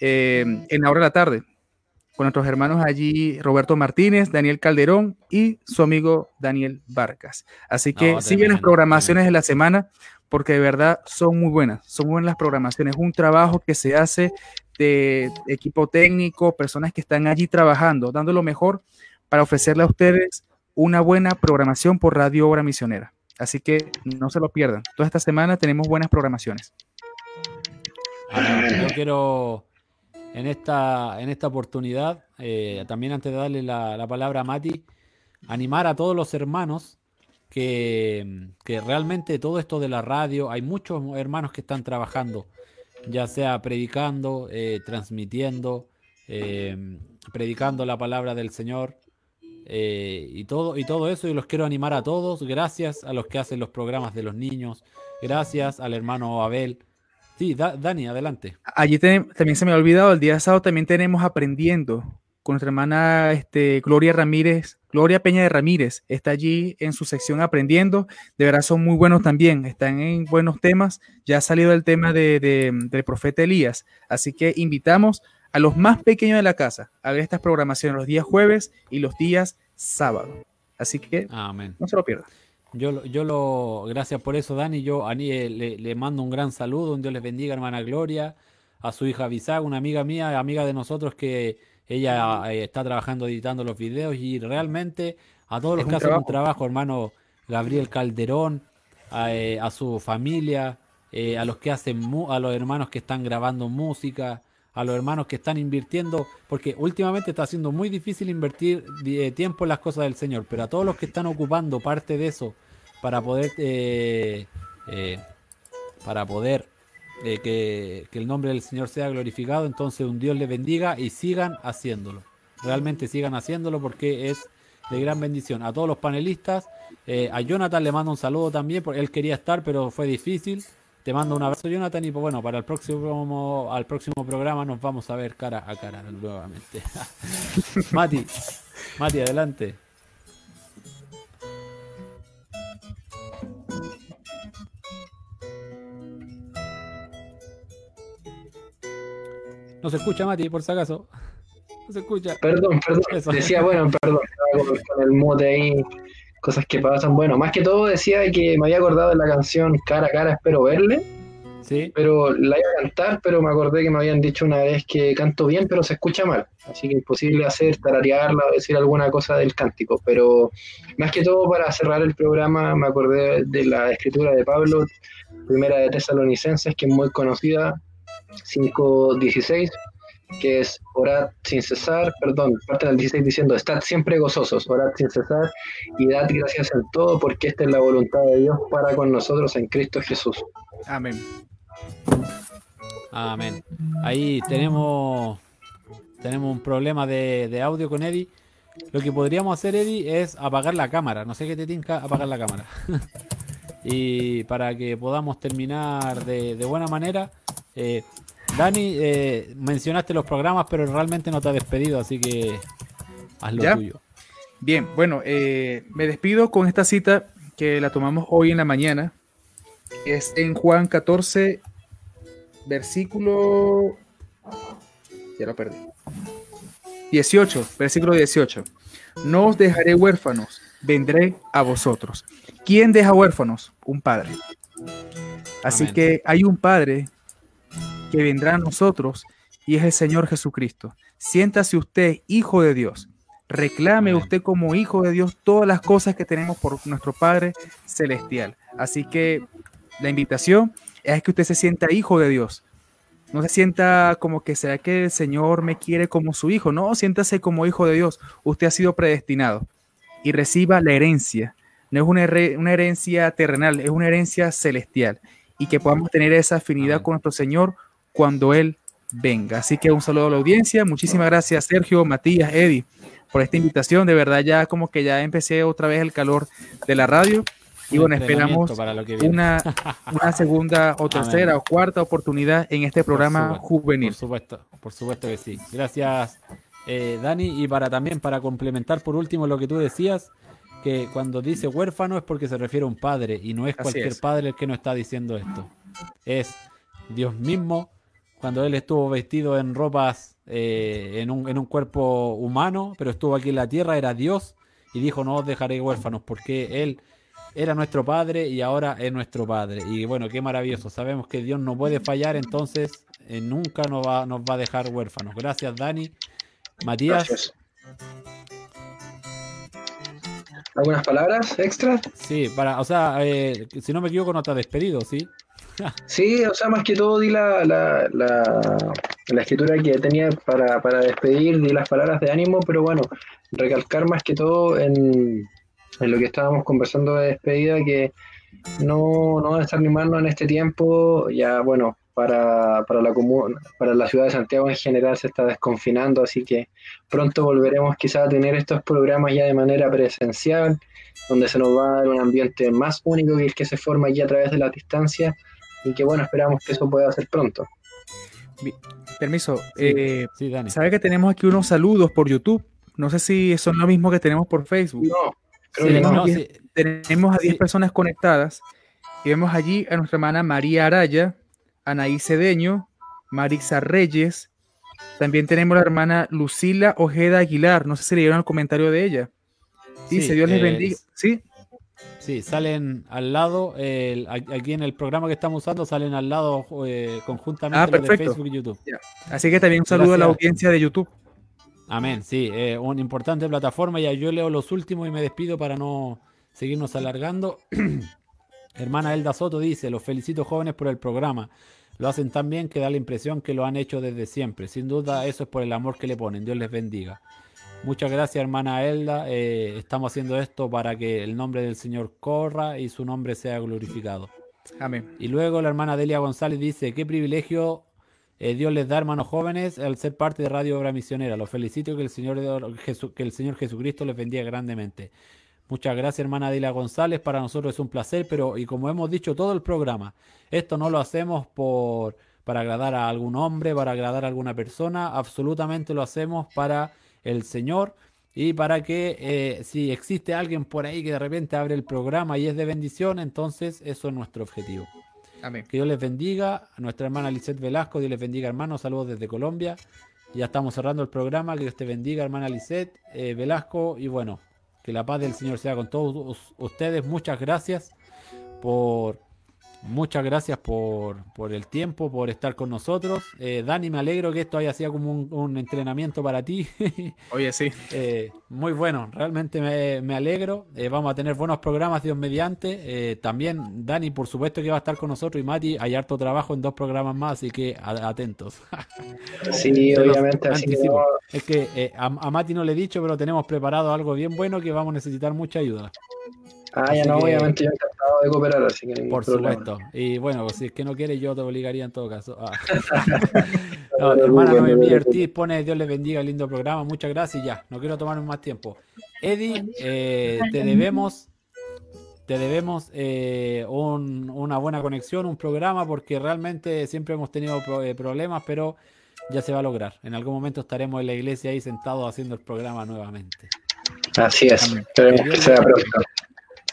eh, en la hora de la tarde, con nuestros hermanos allí, Roberto Martínez, Daniel Calderón y su amigo Daniel Vargas. Así que siguen las programaciones de la semana porque de verdad son muy buenas, son buenas las programaciones, un trabajo que se hace de equipo técnico, personas que están allí trabajando, dando lo mejor para ofrecerle a ustedes una buena programación por Radio Obra Misionera. Así que no se lo pierdan. Toda esta semana tenemos buenas programaciones. yo quiero en esta, en esta oportunidad, eh, también antes de darle la, palabra a Mati, animar a todos los hermanos que, realmente todo esto de la radio, hay muchos hermanos que están trabajando, ya sea predicando, eh, transmitiendo, eh, predicando la palabra del Señor. Eh, y, todo, y todo eso, y los quiero animar a todos. Gracias a los que hacen los programas de los niños. Gracias al hermano Abel. Sí, Dani, adelante. Allí también se me ha olvidado, el día sábado también tenemos Aprendiendo con nuestra hermana este, Gloria Ramírez, Gloria Peña de Ramírez. Está allí en su sección Aprendiendo. De verdad son muy buenos también, están en buenos temas. Ya ha salido el tema de, del profeta Elías. Así que invitamos a los más pequeños de la casa a ver estas programaciones los días jueves y los días sábado. Así que Amén. no se lo pierdan. Yo, yo lo, gracias por eso, Dani. Yo a le, le mando un gran saludo, un Dios les bendiga, hermana Gloria, a su hija Bisaga, una amiga mía, amiga de nosotros que ella eh, está trabajando editando los videos y realmente a todos los que hacen un trabajo, hermano Gabriel Calderón, a, eh, su familia, eh, a los que hacen, a los hermanos que están grabando música, a los hermanos que están invirtiendo, porque últimamente está siendo muy difícil invertir tiempo en las cosas del Señor, pero a todos los que están ocupando parte de eso para poder para poder que, que, el nombre del Señor sea glorificado, entonces un Dios le bendiga y sigan haciéndolo. Realmente sigan haciéndolo porque es de gran bendición. A todos los panelistas, eh, a Jonathan le mando un saludo también, porque él quería estar, pero fue difícil. Te mando un abrazo, Jonathan, y pues bueno, para el próximo, al próximo programa nos vamos a ver cara a cara nuevamente. Mati, Mati, adelante. No se escucha, Mati, por si acaso. No se escucha. Perdón, perdón. Decía, bueno, perdón, con el mute ahí, cosas que pasan. Bueno, más que todo decía que me había acordado de la canción Cara a Cara, espero verle. Sí. Pero la iba a cantar, pero me acordé que me habían dicho una vez que canto bien, pero se escucha mal. Así que imposible hacer, tararearla o decir alguna cosa del cántico. Pero más que todo, para cerrar el programa, me acordé de la escritura de Pablo, primera de Tesalonicenses, que es muy conocida, 5.16, que es orad sin cesar, perdón, parte del 16 diciendo, estad siempre gozosos, orad sin cesar y dad gracias en todo, porque esta es la voluntad de Dios para con nosotros en Cristo Jesús. Amén. Amén. Ahí tenemos, tenemos un problema de, de audio con Eddie. Lo que podríamos hacer, Eddie, es apagar la cámara. No sé qué te tinca apagar la cámara. y para que podamos terminar de, de buena manera, eh, Dani, eh, mencionaste los programas, pero realmente no te ha despedido, así que haz lo tuyo. Bien, bueno, eh, me despido con esta cita que la tomamos hoy en la mañana. Es en Juan 14, versículo. Ya lo perdí. 18, versículo 18. No os dejaré huérfanos, vendré a vosotros. ¿Quién deja huérfanos? Un padre. Así que hay un padre que vendrá a nosotros y es el Señor Jesucristo. Siéntase usted, hijo de Dios. Reclame usted como hijo de Dios todas las cosas que tenemos por nuestro Padre Celestial. Así que la invitación es que usted se sienta hijo de Dios. No se sienta como que sea que el Señor me quiere como su hijo. No, siéntase como hijo de Dios. Usted ha sido predestinado y reciba la herencia. No es una, una herencia terrenal, es una herencia celestial. Y que podamos tener esa afinidad con nuestro Señor cuando Él venga. Así que un saludo a la audiencia. Muchísimas gracias, Sergio, Matías, Eddie, por esta invitación. De verdad, ya como que ya empecé otra vez el calor de la radio. Y bueno, esperamos una, una, segunda o tercera o cuarta oportunidad en este programa juvenil. Por supuesto, por supuesto que sí. Gracias, eh, Dani. Y para también, para complementar por último lo que tú decías, que cuando dice huérfano es porque se refiere a un padre y no es cualquier padre el que no está diciendo esto. Es Dios mismo cuando él estuvo vestido en ropas, eh, en, un, en, un, cuerpo humano, pero estuvo aquí en la tierra, era Dios, y dijo, no os dejaré huérfanos, porque él era nuestro Padre y ahora es nuestro Padre. Y bueno, qué maravilloso, sabemos que Dios no puede fallar, entonces eh, nunca nos va, nos va a dejar huérfanos. Gracias, Dani. Matías. ¿Algunas palabras extras? Sí, para, o sea, eh, si no me equivoco, no te has despedido, ¿sí? Sí, o sea, más que todo di la, la, la, escritura que tenía para, para, despedir, di las palabras de ánimo, pero bueno, recalcar más que todo en, lo que estábamos conversando de despedida, que no, no desanimarnos en este tiempo, ya bueno, para, para, la para la ciudad de Santiago en general se está desconfinando, así que pronto volveremos quizás a tener estos programas ya de manera presencial, donde se nos va a dar un ambiente más único que el que se forma aquí a través de la distancia y que bueno, esperamos que eso pueda ser pronto. Permiso, eh, ¿sabe que tenemos aquí unos saludos por YouTube? No sé si son lo mismo que tenemos por Facebook. No, creo que Tenemos a 10 personas conectadas y vemos allí a nuestra hermana María Araya, Anaí Cedeño, Marisa Reyes, También tenemos la hermana Lucila Ojeda Aguilar. No sé si le dieron el comentario de ella. Dice, Sí, Dios les bendiga. Sí, Sí, salen al lado, el- aquí en el programa que estamos usando, salen al lado eh, conjuntamente Ah, los de. Facebook y YouTube. así que también un saludo a la audiencia de YouTube. Amén, sí, eh, una importante plataforma. Ya yo leo los últimos y me despido para no seguirnos alargando. Hermana Elda Soto dice, los felicito jóvenes por el programa. Lo hacen tan bien que da la impresión que lo han hecho desde siempre. Sin duda eso es por el amor que le ponen. Dios les bendiga. Muchas gracias hermana Elda. Eh, estamos haciendo esto para que el nombre del Señor corra y su nombre sea glorificado. Amén. Y luego la hermana Delia González dice, qué privilegio eh, Dios les da, hermanos jóvenes, al ser parte de Radio Obra Misionera. Los felicito que el Señor, que el Señor Jesucristo les bendiga grandemente. Muchas gracias, hermana Delia González. Para nosotros es un placer, pero y como hemos dicho todo el programa, esto no lo hacemos por para agradar a algún hombre, para agradar a alguna persona, absolutamente lo hacemos para el Señor y para que eh, si existe alguien por ahí que de repente abre el programa y es de bendición, entonces eso es nuestro objetivo. Amén. Que Dios les bendiga. A nuestra hermana Lisette Velasco, Dios les bendiga, hermanos. Saludos desde Colombia. Ya estamos cerrando el programa. Que Dios te bendiga, hermana Lisette eh, Velasco. Y bueno, que la paz del Señor sea con todos us- ustedes. Muchas gracias por. Muchas gracias por, por el tiempo, por estar con nosotros. Eh, Dani, me alegro que esto haya sido como un, un entrenamiento para ti. Oye, sí. Eh, muy bueno, realmente me, me alegro. Eh, vamos a tener buenos programas, Dios mediante. Eh, también Dani, por supuesto que va a estar con nosotros y Mati, hay harto trabajo en dos programas más, así que a- atentos. Sí, obviamente, así que no- Es que eh, a, a Mati no le he dicho, pero tenemos preparado algo bien bueno que vamos a necesitar mucha ayuda. Ah, ya no, que- obviamente yo encantado de cooperar, así que Por problema. supuesto. Y bueno, si es que no quieres, yo te obligaría en todo caso. Ah. No, No, no, hermana no, no, Noemí no, no. Ortiz pone Dios les bendiga, lindo programa. Muchas gracias y ya. No quiero tomarme más tiempo. Eddie, eh, te debemos. Te debemos eh, un- una buena conexión, un programa, porque realmente siempre hemos tenido pro- eh, problemas, pero ya se va a lograr. En algún momento estaremos en la iglesia ahí sentados haciendo el programa nuevamente. Así es, esperemos que sea pronto.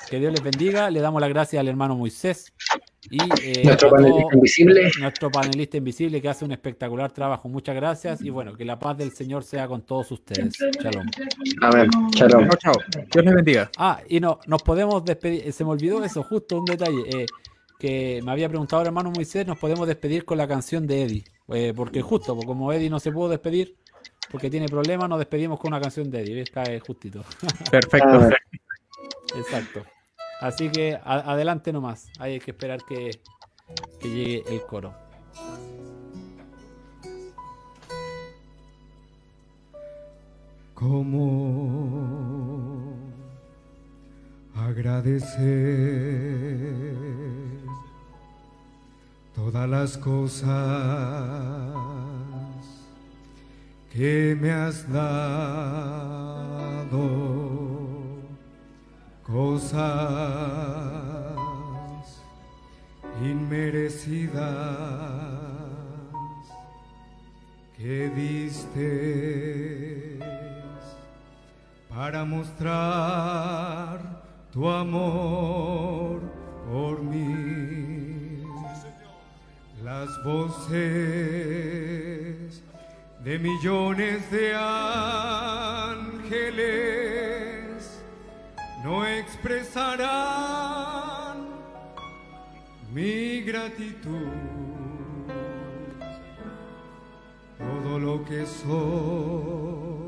Que Dios les bendiga. Le damos las gracias al hermano Moisés y eh, Nuestro todo- panelista invisible. nuestro panelista invisible que hace un espectacular trabajo. Muchas gracias y bueno, que la paz del Señor sea con todos ustedes. Shalom. Amén. Shalom. Chao, chao. Dios les bendiga. Ah, y no, nos podemos despedir. Se me olvidó eso, justo un detalle. eh, que me había preguntado el hermano Moisés, nos podemos despedir con la canción de Eddie. Eh, porque justo, pues, como Eddie no se pudo despedir porque tiene problemas, nos despedimos con una canción de Eddie. Cae justito. Perfecto. Exacto. Así que a- adelante nomás. Hay que esperar que, que llegue el coro. ¿Cómo agradecer todas las cosas que me has dado? Cosas inmerecidas que diste para mostrar tu amor por mí. Las voces de millones de ángeles no expresarán mi gratitud. Todo lo que soy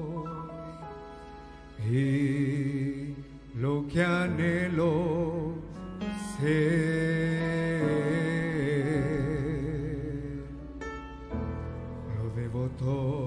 y lo que anhelo ser. Lo debo todo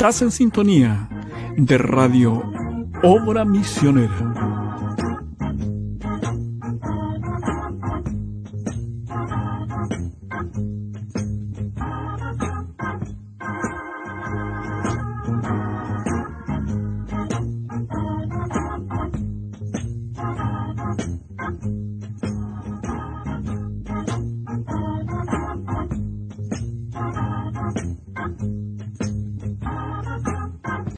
Estás en sintonía de Radio Obra Misionera.